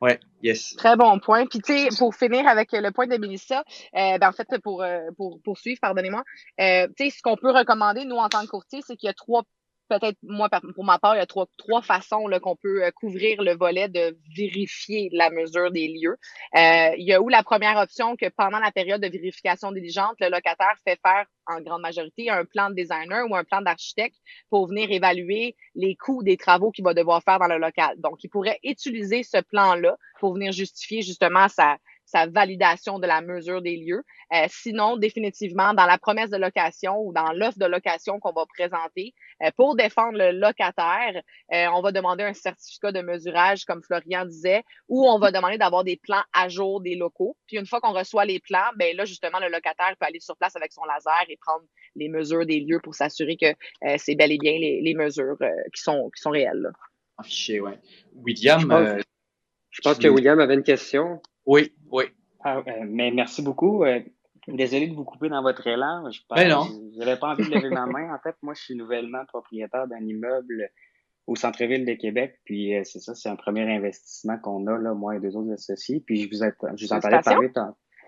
Ouais, yes. Très bon point. Puis, tu sais, pour finir avec le point de Mélissa, euh, ben, en fait, pour, pour poursuivre, pardonnez-moi, tu sais, ce qu'on peut recommander, nous, en tant que courtier, c'est qu'il y a trois peut-être moi pour ma part, il y a trois, trois façons qu'on peut euh, couvrir le volet de vérifier la mesure des lieux. Euh, il y a où la première option que pendant la période de vérification diligente, le locataire fait faire en grande majorité un plan de designer ou un plan d'architecte pour venir évaluer les coûts des travaux qu'il va devoir faire dans le local. Donc, il pourrait utiliser ce plan-là pour venir justifier justement sa, sa validation de la mesure des lieux. Euh, sinon, définitivement, dans la promesse de location ou dans l'offre de location qu'on va présenter, euh, pour défendre le locataire, euh, on va demander un certificat de mesurage, comme Florian disait, ou on va demander d'avoir des plans à jour des locaux. Puis une fois qu'on reçoit les plans, ben là, justement, le locataire peut aller sur place avec son laser et prendre les mesures des lieux pour s'assurer que c'est bel et bien les, les mesures qui, sont, qui sont réelles. Affiché, ouais. William, je pense, je pense que William avait une question. Oui, oui. Ah, euh, mais merci beaucoup. Euh, désolé de vous couper dans votre élan. Je ben n'avais pas envie de lever ma main. En fait, moi, je suis nouvellement propriétaire d'un immeuble au centre-ville de Québec. Puis euh, c'est ça, c'est un premier investissement qu'on a, là, moi et deux autres associés. Puis je vous, je vous entendais parler.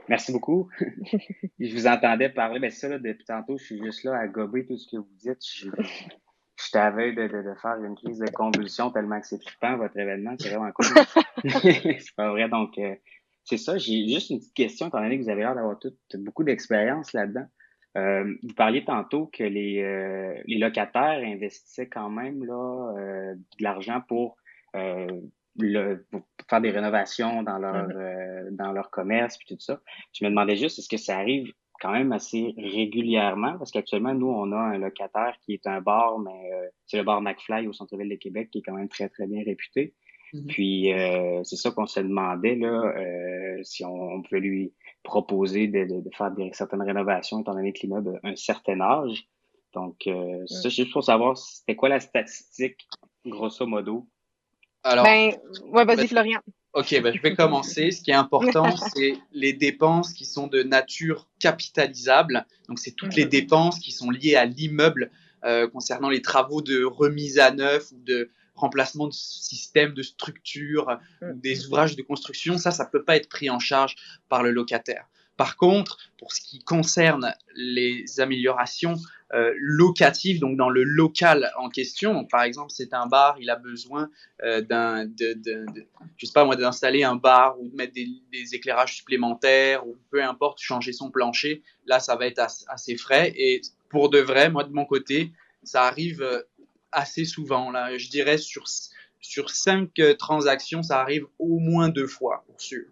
Merci beaucoup. je vous entendais parler. Ben ça, là, depuis tantôt, je suis juste là à gober tout ce que vous dites. Je, je t'avais de, de, de, faire une crise de convulsion tellement que c'est trippant, votre événement. C'est vraiment cool. c'est pas vrai. Donc, euh, c'est ça. J'ai juste une petite question, étant donné que vous avez l'air d'avoir beaucoup d'expérience là-dedans. Euh, vous parliez tantôt que les, euh, les locataires investissaient quand même là, euh, de l'argent pour, le, faire des rénovations dans leur, mm-hmm. dans leur commerce puis tout ça. Je me demandais juste, est-ce que ça arrive quand même assez régulièrement? Parce qu'actuellement, nous, on a un locataire qui est un bar, mais c'est le bar McFly au centre-ville de Québec qui est quand même très, très bien réputé. Mm-hmm. Puis c'est ça qu'on se demandait là, si on, pouvait lui proposer de, de, faire des, certaines rénovations étant donné que l'immeuble a un certain âge. Donc, euh, mm. ça, juste pour savoir, c'était quoi la statistique, grosso modo? Alors, ben, ouais, vas-y, ben, Florian. OK, ben, je vais commencer. Ce qui est important, c'est les dépenses qui sont de nature capitalisable. Donc, c'est toutes les mm. dépenses qui sont liées à l'immeuble euh, concernant les travaux de remise à neuf ou de remplacement de système, de structure, ou mm. des ouvrages de construction, ça, ça peut pas être pris en charge par le locataire. Par contre, pour ce qui concerne les améliorations euh, locatives, donc dans le local en question, donc par exemple c'est un bar, il a besoin euh, d'un, de, de, de, je sais pas moi, d'installer un bar ou de mettre des, des, éclairages supplémentaires ou peu importe, changer son plancher, là ça va être assez frais et pour de vrai, moi de mon côté, ça arrive euh, assez souvent. Là. Je dirais sur, sur cinq euh, transactions, ça arrive au moins deux fois, pour sûr.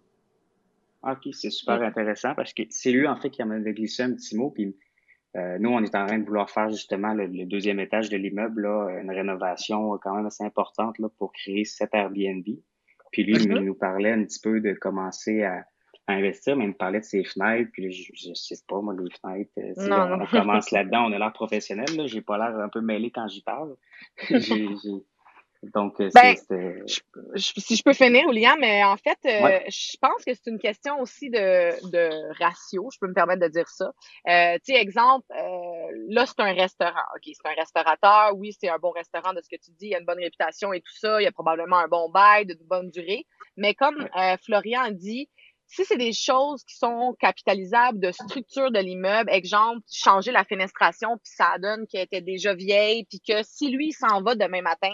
Ok, c'est super intéressant parce que c'est lui, en fait, qui m'a glissé un petit mot. Puis euh, nous, on est en train de vouloir faire justement le, deuxième étage de l'immeuble, une rénovation quand même assez importante là, pour créer cet Airbnb. Puis lui, il nous parlait un petit peu de commencer à, investir, mais il me parlait de ses fenêtres, puis je, je sais pas, moi, les fenêtres, euh, on, on, commence là-dedans, on a l'air professionnel, là, j'ai pas l'air un peu mêlé quand j'y parle. Donc, euh, ben, si je peux finir, William, mais en fait, euh, je pense que c'est une question aussi de, de ratio, je peux me permettre de dire ça. Euh, tu sais, exemple, là, c'est un restaurant. OK, c'est un restaurateur. Oui, c'est un bon restaurant de ce que tu dis. Il y a une bonne réputation et tout ça. Il y a probablement un bon bail de bonne durée. Mais comme Florian dit, si c'est des choses qui sont capitalisables de structure de l'immeuble, exemple, changer la fenestration, puis ça donne qu'elle était déjà vieille, puis que si lui s'en va demain matin,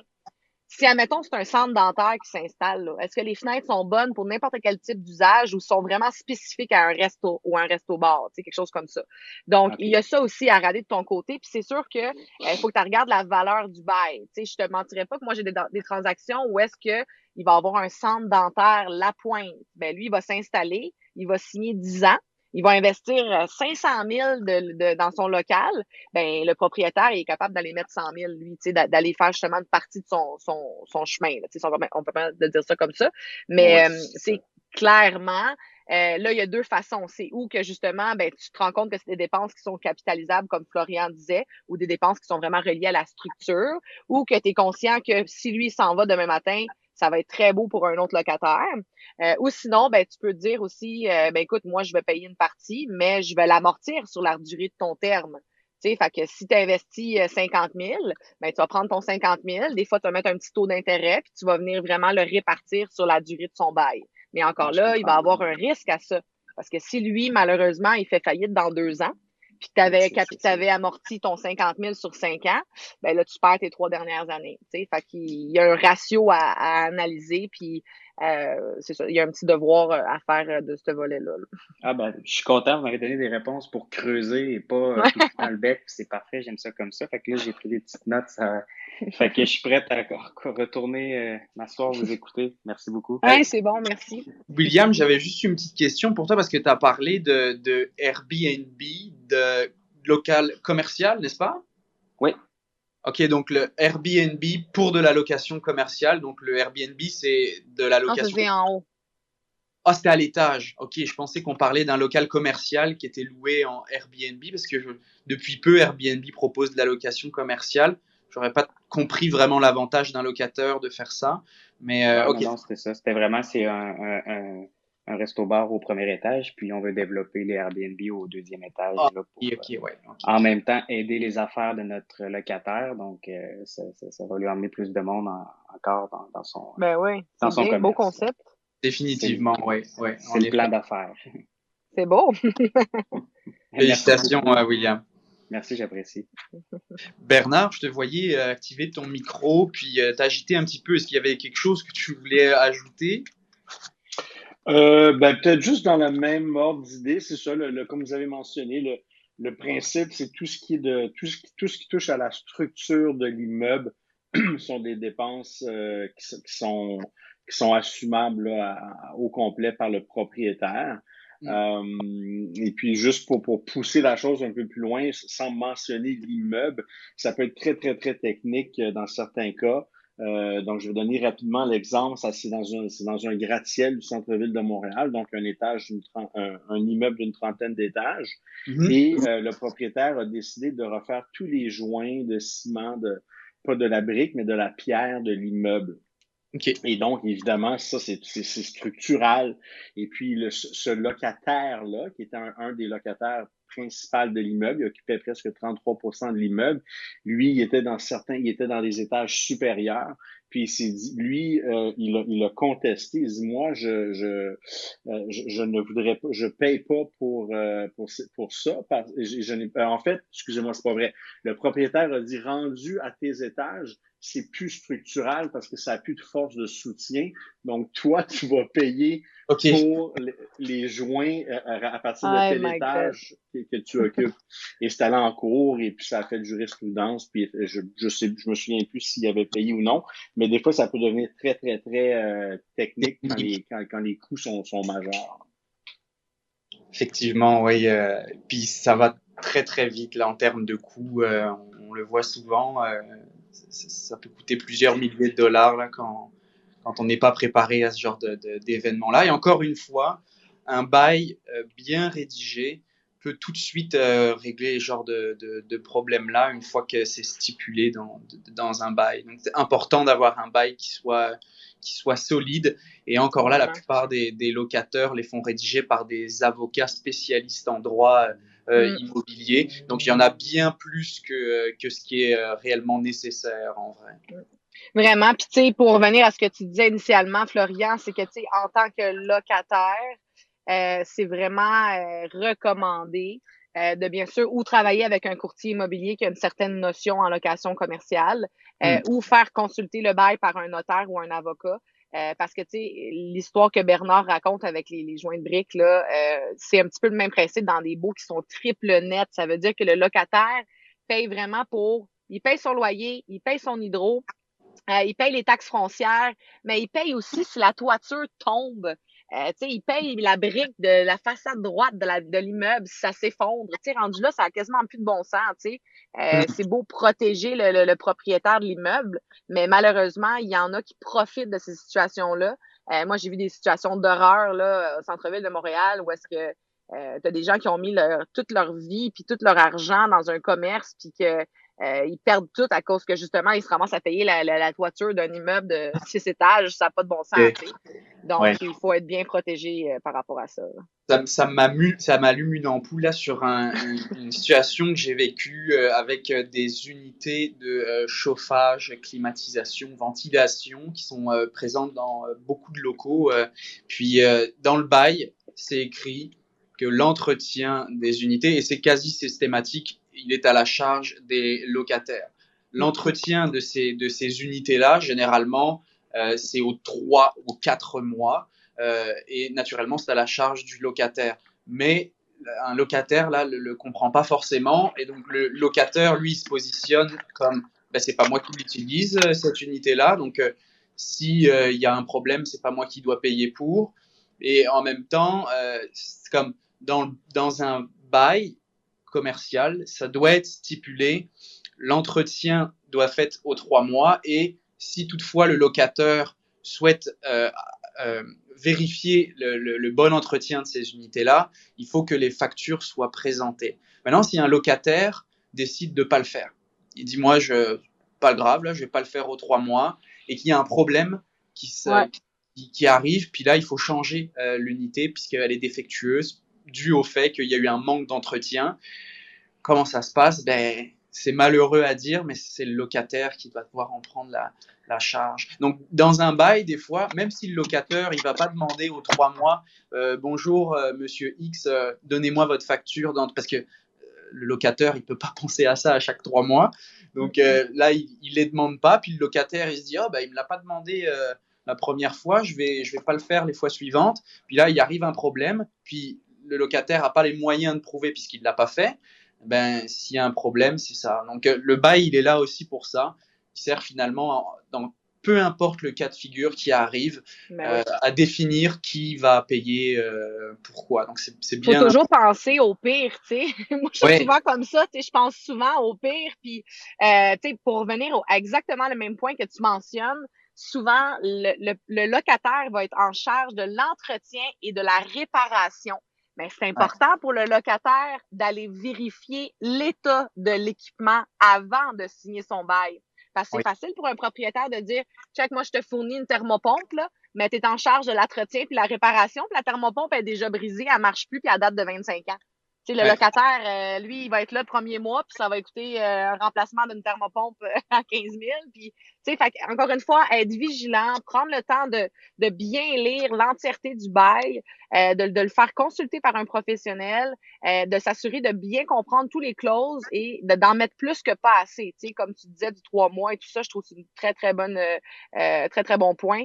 si, admettons, c'est un centre dentaire qui s'installe, est-ce que les fenêtres sont bonnes pour n'importe quel type d'usage ou sont vraiment spécifiques à un resto ou un resto-bar, quelque chose comme ça? Donc, il y a ça aussi à regarder de ton côté. Puis c'est sûr que il euh, faut que tu regardes la valeur du bail. Tu sais, je te mentirais pas que moi, j'ai des, des, transactions où est-ce que il va avoir un centre dentaire La Pointe. Ben lui, il va s'installer, il va signer 10 ans il va investir 500 euh, 000 de, dans son local, ben le propriétaire est capable d'aller mettre 100 000 lui, d'aller faire justement une partie de son, son, son chemin. Là, on, peut, on peut pas dire ça comme ça, mais euh, c'est clairement euh, là, il y a deux façons. C'est où que justement, ben, tu te rends compte que c'est des dépenses qui sont capitalisables, comme Florian disait, ou des dépenses qui sont vraiment reliées à la structure, ou que tu es conscient que si lui s'en va demain matin, ça va être très beau pour un autre locataire. Euh, ou sinon, ben, tu peux dire aussi, euh, ben, écoute, moi, je vais payer une partie, mais je vais l'amortir sur la durée de ton terme. Fait que si tu investis 50 000, ben, tu vas prendre ton 50 000. Des fois, tu vas mettre un petit taux d'intérêt, puis tu vas venir vraiment le répartir sur la durée de son bail. Mais encore ah, là, il va avoir un risque à ça. Parce que si lui, malheureusement, il fait faillite dans deux ans, puis tu avais, amorti ton 50 000 sur cinq ans, ben là, tu perds tes trois dernières années. Fait qu'il y a un ratio à, à analyser, puis euh, c'est ça, il y a un petit devoir euh, à faire euh, de ce volet-là. Ah ben, je suis content, vous m'avez donné des réponses pour creuser et pas dans le bec, c'est parfait, j'aime ça comme ça. Fait que là, j'ai pris des petites notes. Fait que je suis prête à retourner m'asseoir, vous écouter. Merci beaucoup. Oui, c'est bon, merci. William, j'avais juste une petite question pour toi parce que tu as parlé de, de Airbnb, de local commercial, n'est-ce pas? Oui. Ok, donc le Airbnb pour de la location commerciale. Donc le Airbnb, c'est de la location. Ah, en haut. Ah, c'était à l'étage. Ok, je pensais qu'on parlait d'un local commercial qui était loué en Airbnb parce que depuis peu, Airbnb propose de la location commerciale. J'aurais pas compris vraiment l'avantage d'un locateur de faire ça. Mais euh, ok. Non, c'était ça. C'était vraiment, c'est un un resto-bar au premier étage, puis on veut développer les Airbnb au deuxième étage. Ah, pour, ouais, En même temps, aider les affaires de notre locataire. Donc, euh, ça, ça, va lui emmener plus de monde encore dans, dans son Ben oui, c'est un beau concept. Définitivement, oui. Ouais, c'est le plan d'affaires. C'est beau. Félicitations, à William. Merci, j'apprécie. Bernard, je te voyais activer ton micro, puis t'agiter un petit peu. Est-ce qu'il y avait quelque chose que tu voulais ajouter? ben, peut-être juste dans le même ordre d'idée, c'est ça, le, comme vous avez mentionné, le, le principe, c'est tout ce qui est de tout ce qui, tout ce qui touche à la structure de l'immeuble sont des dépenses euh, qui, sont qui sont assumables au complet par le propriétaire. Mm. Euh, et puis juste pour, pour pousser la chose un peu plus loin, sans mentionner l'immeuble, ça peut être très très très technique euh, dans certains cas. Euh, donc, je vais donner rapidement l'exemple. Ça, c'est dans un, c'est dans un gratte-ciel du centre-ville de Montréal, donc un étage, un, un, immeuble d'une trentaine d'étages. Mm-hmm. Et euh, le propriétaire a décidé de refaire tous les joints de ciment, de, pas de la brique, mais de la pierre de l'immeuble. Et donc, évidemment, ça, c'est structural. Et puis, le, ce locataire-là, qui était un, des locataires principaux de l'immeuble, il occupait presque 33% de l'immeuble. Lui, il était dans certains, il était dans des étages supérieurs. Puis il s'est dit, lui, euh, il, a, il a contesté. Il dit, moi, je, je, euh, je, ne voudrais pas, je paye pas pour euh, pour, pour ça. Parce, je, je en fait, excusez-moi, c'est pas vrai. Le propriétaire a dit, rendu à tes étages, c'est plus structural parce que ça a plus de force de soutien. Donc, toi, tu vas payer pour les, joints euh, à, partir de tel étage que, tu occupes. Et c'est allé en cours et puis ça a fait de jurisprudence. Puis je, je sais, je me souviens plus s'il avait payé ou non. Mais des fois, ça peut devenir très, très, très euh, technique quand les, quand, quand les coûts sont, sont majeurs. Effectivement, oui. Euh, puis ça va très, très vite là en termes de coûts. on, le voit souvent ça peut coûter plusieurs milliers de dollars là, quand, quand on n'est pas préparé à ce genre d'événement-là. Et encore une fois, un bail euh, bien rédigé peut tout de suite euh, régler ce genre de, de, problème-là une fois que c'est stipulé dans, dans un bail. Donc c'est important d'avoir un bail qui soit, qui soit solide. Et encore là, la plupart des, des locataires les font rédiger par des avocats spécialistes en droit euh, mm. immobilier. Donc il y en a bien plus que, euh, que ce qui est euh, réellement nécessaire en vrai. Vraiment. Puis tu sais, pour revenir à ce que tu disais initialement, Florian, c'est que tu sais, en tant que locataire, euh, c'est vraiment recommandé de bien sûr ou travailler avec un courtier immobilier qui a une certaine notion en location commerciale mm. ou faire consulter le bail par un notaire ou un avocat. Euh, parce que, tu sais, l'histoire que Bernard raconte avec les, les joints de briques, là, euh, c'est un petit peu le même principe dans des baux qui sont triple net. Ça veut dire que le locataire paye vraiment pour, il paye son loyer, il paye son hydro, euh, il paye les taxes foncières, mais il paye aussi si la toiture tombe. Euh, il paye la brique de la façade droite de l'immeuble si ça s'effondre. Rendu là, ça a quasiment plus de bon sens. Euh, mm. c'est beau protéger le, le, propriétaire de l'immeuble, mais malheureusement, il y en a qui profitent de ces situations-là. Euh, moi, j'ai vu des situations d'horreur là au centre-ville de Montréal où est-ce que euh, tu as des gens qui ont mis leur, toute leur vie puis tout leur argent dans un commerce puis que euh, ils perdent tout à cause que justement, ils se ramassent à payer la, la, toiture d'un immeuble de six étages. Ça n'a pas de bon sens. Donc, il faut être bien protégé euh, par rapport à ça. Ça, ça m'allume une ampoule là sur une, situation que j'ai vécue euh, avec des unités de chauffage, climatisation, ventilation qui sont présentes dans beaucoup de locaux. puis dans le bail, c'est écrit que l'entretien des unités, et c'est quasi systématique, il est à la charge des locataires. L'entretien de ces, de ces unités-là, généralement, euh, c'est aux trois ou quatre mois. Euh, et naturellement, c'est à la charge du locataire. Mais un locataire, là, le, le comprend pas forcément. Et donc, le locataire, lui, se positionne comme ben, c'est pas moi qui l'utilise, euh, cette unité-là. Donc, s'il il y a un problème, c'est pas moi qui dois payer pour. Et en même temps, comme dans, dans un bail, commercial, ça doit être stipulé. L'entretien doit être fait aux trois mois et si toutefois le locateur souhaite euh, euh, vérifier le, bon entretien de ces unités-là, il faut que les factures soient présentées. Maintenant, si un locataire décide de ne pas le faire, il dit moi, je, pas grave, là, je vais pas le faire aux trois mois, et qu'il y a un problème qui, qui, arrive, puis là, il faut changer euh, l'unité puisqu'elle est défectueuse dû au fait qu'il y a eu un manque d'entretien. Comment ça se passe? Ben, C'est malheureux à dire, mais c'est le locataire qui doit devoir en prendre la, charge. Donc, dans un bail, des fois, même si le locataire, il va pas demander aux trois mois, euh, bonjour, euh, monsieur X, euh, donnez-moi votre facture, parce que le locataire, il peut pas penser à ça à chaque trois mois. Donc là, il, il les demande pas. Puis le locataire, il se dit, oh, bah, il me l'a pas demandé la première fois, je vais, je vais pas le faire les fois suivantes. Puis là, il arrive un problème. Puis le locataire a pas les moyens de prouver puisqu'il l'a pas fait. Ben, s'il y a un problème, c'est ça. Donc le bail, il est là aussi pour ça. Il sert finalement dans peu importe le cas de figure qui arrive, euh, à définir qui va payer euh, pourquoi. Donc, c'est bien. Faut toujours penser au pire, tu sais. Moi, je suis souvent comme ça, tu sais, je pense souvent au pire. Puis, euh, tu sais, pour revenir à exactement le même point que tu mentionnes, souvent, le, le, le locataire va être en charge de l'entretien et de la réparation. Mais c'est important pour le locataire d'aller vérifier l'état de l'équipement avant de signer son bail. Parce que c'est facile pour un propriétaire de dire check, moi, je te fournis une thermopompe, là, mais tu es en charge de l'entretien puis la réparation, puis la thermopompe est déjà brisée, elle marche plus, puis elle date de 25 ans. Sais, le locataire, euh, lui, il va être là le premier mois, puis ça va coûter euh, un remplacement d'une thermopompe euh, à 15 000. Puis, fait, encore une fois, être vigilant, prendre le temps de, de bien lire l'entièreté du bail, de, de, le faire consulter par un professionnel, de s'assurer de bien comprendre tous les clauses et d'en mettre plus que pas assez. comme tu disais, du trois mois et tout ça, je trouve que c'est une très, très bonne, très, très bon point.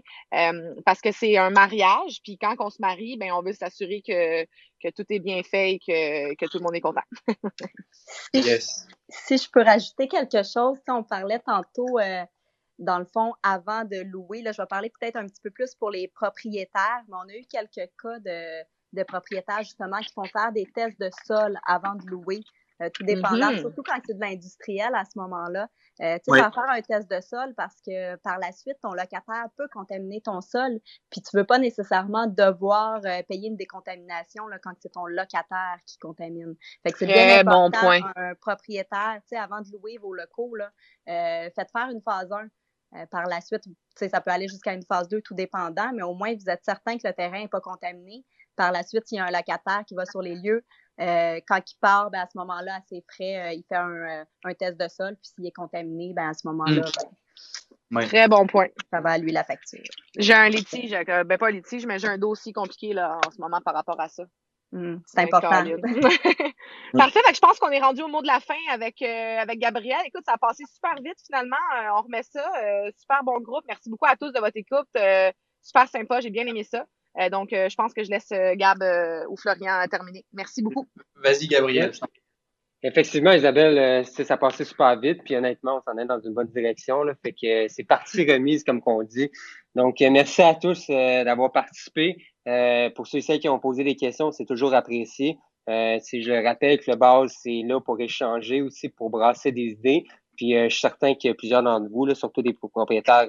parce que c'est un mariage, puis quand on se marie, ben on veut s'assurer que que tout est bien fait et que, que tout le monde est content. yes. Si je peux rajouter quelque chose, on parlait tantôt, euh, dans le fond, avant de louer, là, je vais parler peut-être un petit peu plus pour les propriétaires, mais on a eu quelques cas de, de propriétaires justement qui font faire des tests de sol avant de louer. Euh, tout dépendant, mm-hmm. surtout quand c'est de l'industriel à ce moment-là. Euh, tu vas faire un test de sol parce que par la suite, ton locataire peut contaminer ton sol, puis tu veux pas nécessairement devoir euh, payer une décontamination là, quand c'est ton locataire qui contamine. Fait que c'est bien important, bon point. un propriétaire, tu sais, avant de louer vos locaux, là, euh, faites faire une phase 1. Euh, par la suite, ça peut aller jusqu'à une phase 2, tout dépendant, mais au moins, vous êtes certain que le terrain n'est pas contaminé. Par la suite, il y a un locataire qui va sur les lieux, euh, quand il part, ben, à ce moment-là, à ses frais, euh, il fait un, euh, un, test de sol, puis s'il est contaminé, ben, à ce moment-là, mm. ben, Très bon point. Ça va à lui la facture. J'ai un litige, ben pas un litige, mais j'ai un dossier compliqué là, en ce moment par rapport à ça. Mm, c'est important. Parfait, je pense qu'on est rendu au mot de la fin avec, avec Gabriel. Écoute, ça a passé super vite finalement. on remet ça. super bon groupe. Merci beaucoup à tous de votre écoute. super sympa, j'ai bien aimé ça. Euh, donc, euh, je pense que je laisse euh, Gab ou Florian terminer. Merci beaucoup. Vas-y, Gabriel. Effectivement, Isabelle, ça passé super vite, puis honnêtement, on s'en est dans une bonne direction. Là, fait que c'est partie remise, comme qu'on dit. Donc, merci à tous d'avoir participé. pour ceux et celles qui ont posé des questions, c'est toujours apprécié. si je rappelle que le base, c'est là pour échanger aussi, pour brasser des idées. Puis je suis certain que plusieurs d'entre vous, là, surtout des propriétaires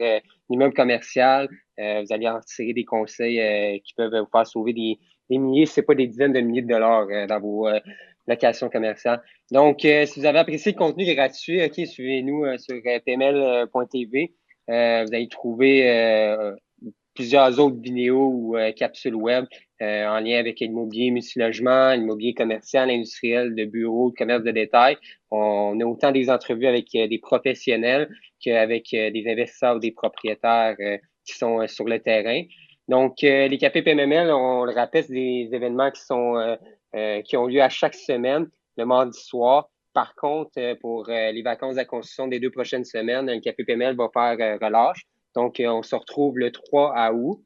d'immeubles commerciaux, euh, vous allez en tirer des conseils euh, qui peuvent vous faire sauver des, des milliers, c'est pas des dizaines de milliers de dollars euh, dans vos locations commerciales. Donc, si vous avez apprécié le contenu gratuit, ok, suivez-nous sur pml.tv. vous allez trouver plusieurs autres vidéos ou capsules web en lien avec l'immobilier multilogement, l'immobilier commercial, industriel, de bureau, de commerce de détail. On a autant des entrevues avec des professionnels qu'avec des investisseurs ou des propriétaires qui sont euh, sur le terrain. Donc, euh, les cafés PMML, on le rappelle, c'est des événements qui sont euh, qui ont lieu à chaque semaine, le mardi soir. Par contre, pour les vacances la construction des deux prochaines semaines, le café PML va faire relâche. Donc, on se retrouve le 3 à août.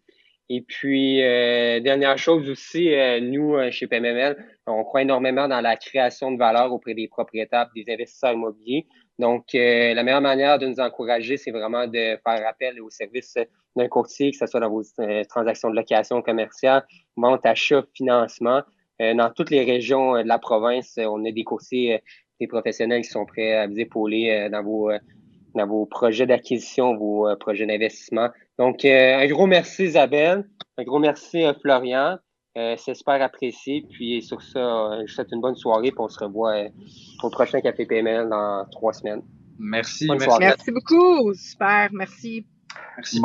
Et puis, dernière chose aussi, nous, chez PMML, on croit énormément dans la création de valeur auprès des propriétaires des investisseurs immobiliers. Donc, la meilleure manière de nous encourager, c'est vraiment de faire appel aux services d'un courtier, que ce soit dans vos euh, transactions de location commerciale, vente, achat, financement. Euh, dans toutes les régions euh, de la province, on a des courtiers, des professionnels qui sont prêts à vous épauler dans vos dans vos projets d'acquisition, vos projets d'investissement. Donc, un gros merci Isabelle, un gros merci Florian. c'est super apprécié. Puis sur ça, je vous souhaite une bonne soirée. Puis on se revoit au prochain Café PML dans trois semaines. Merci. merci. Merci beaucoup. Super. Merci. Merci.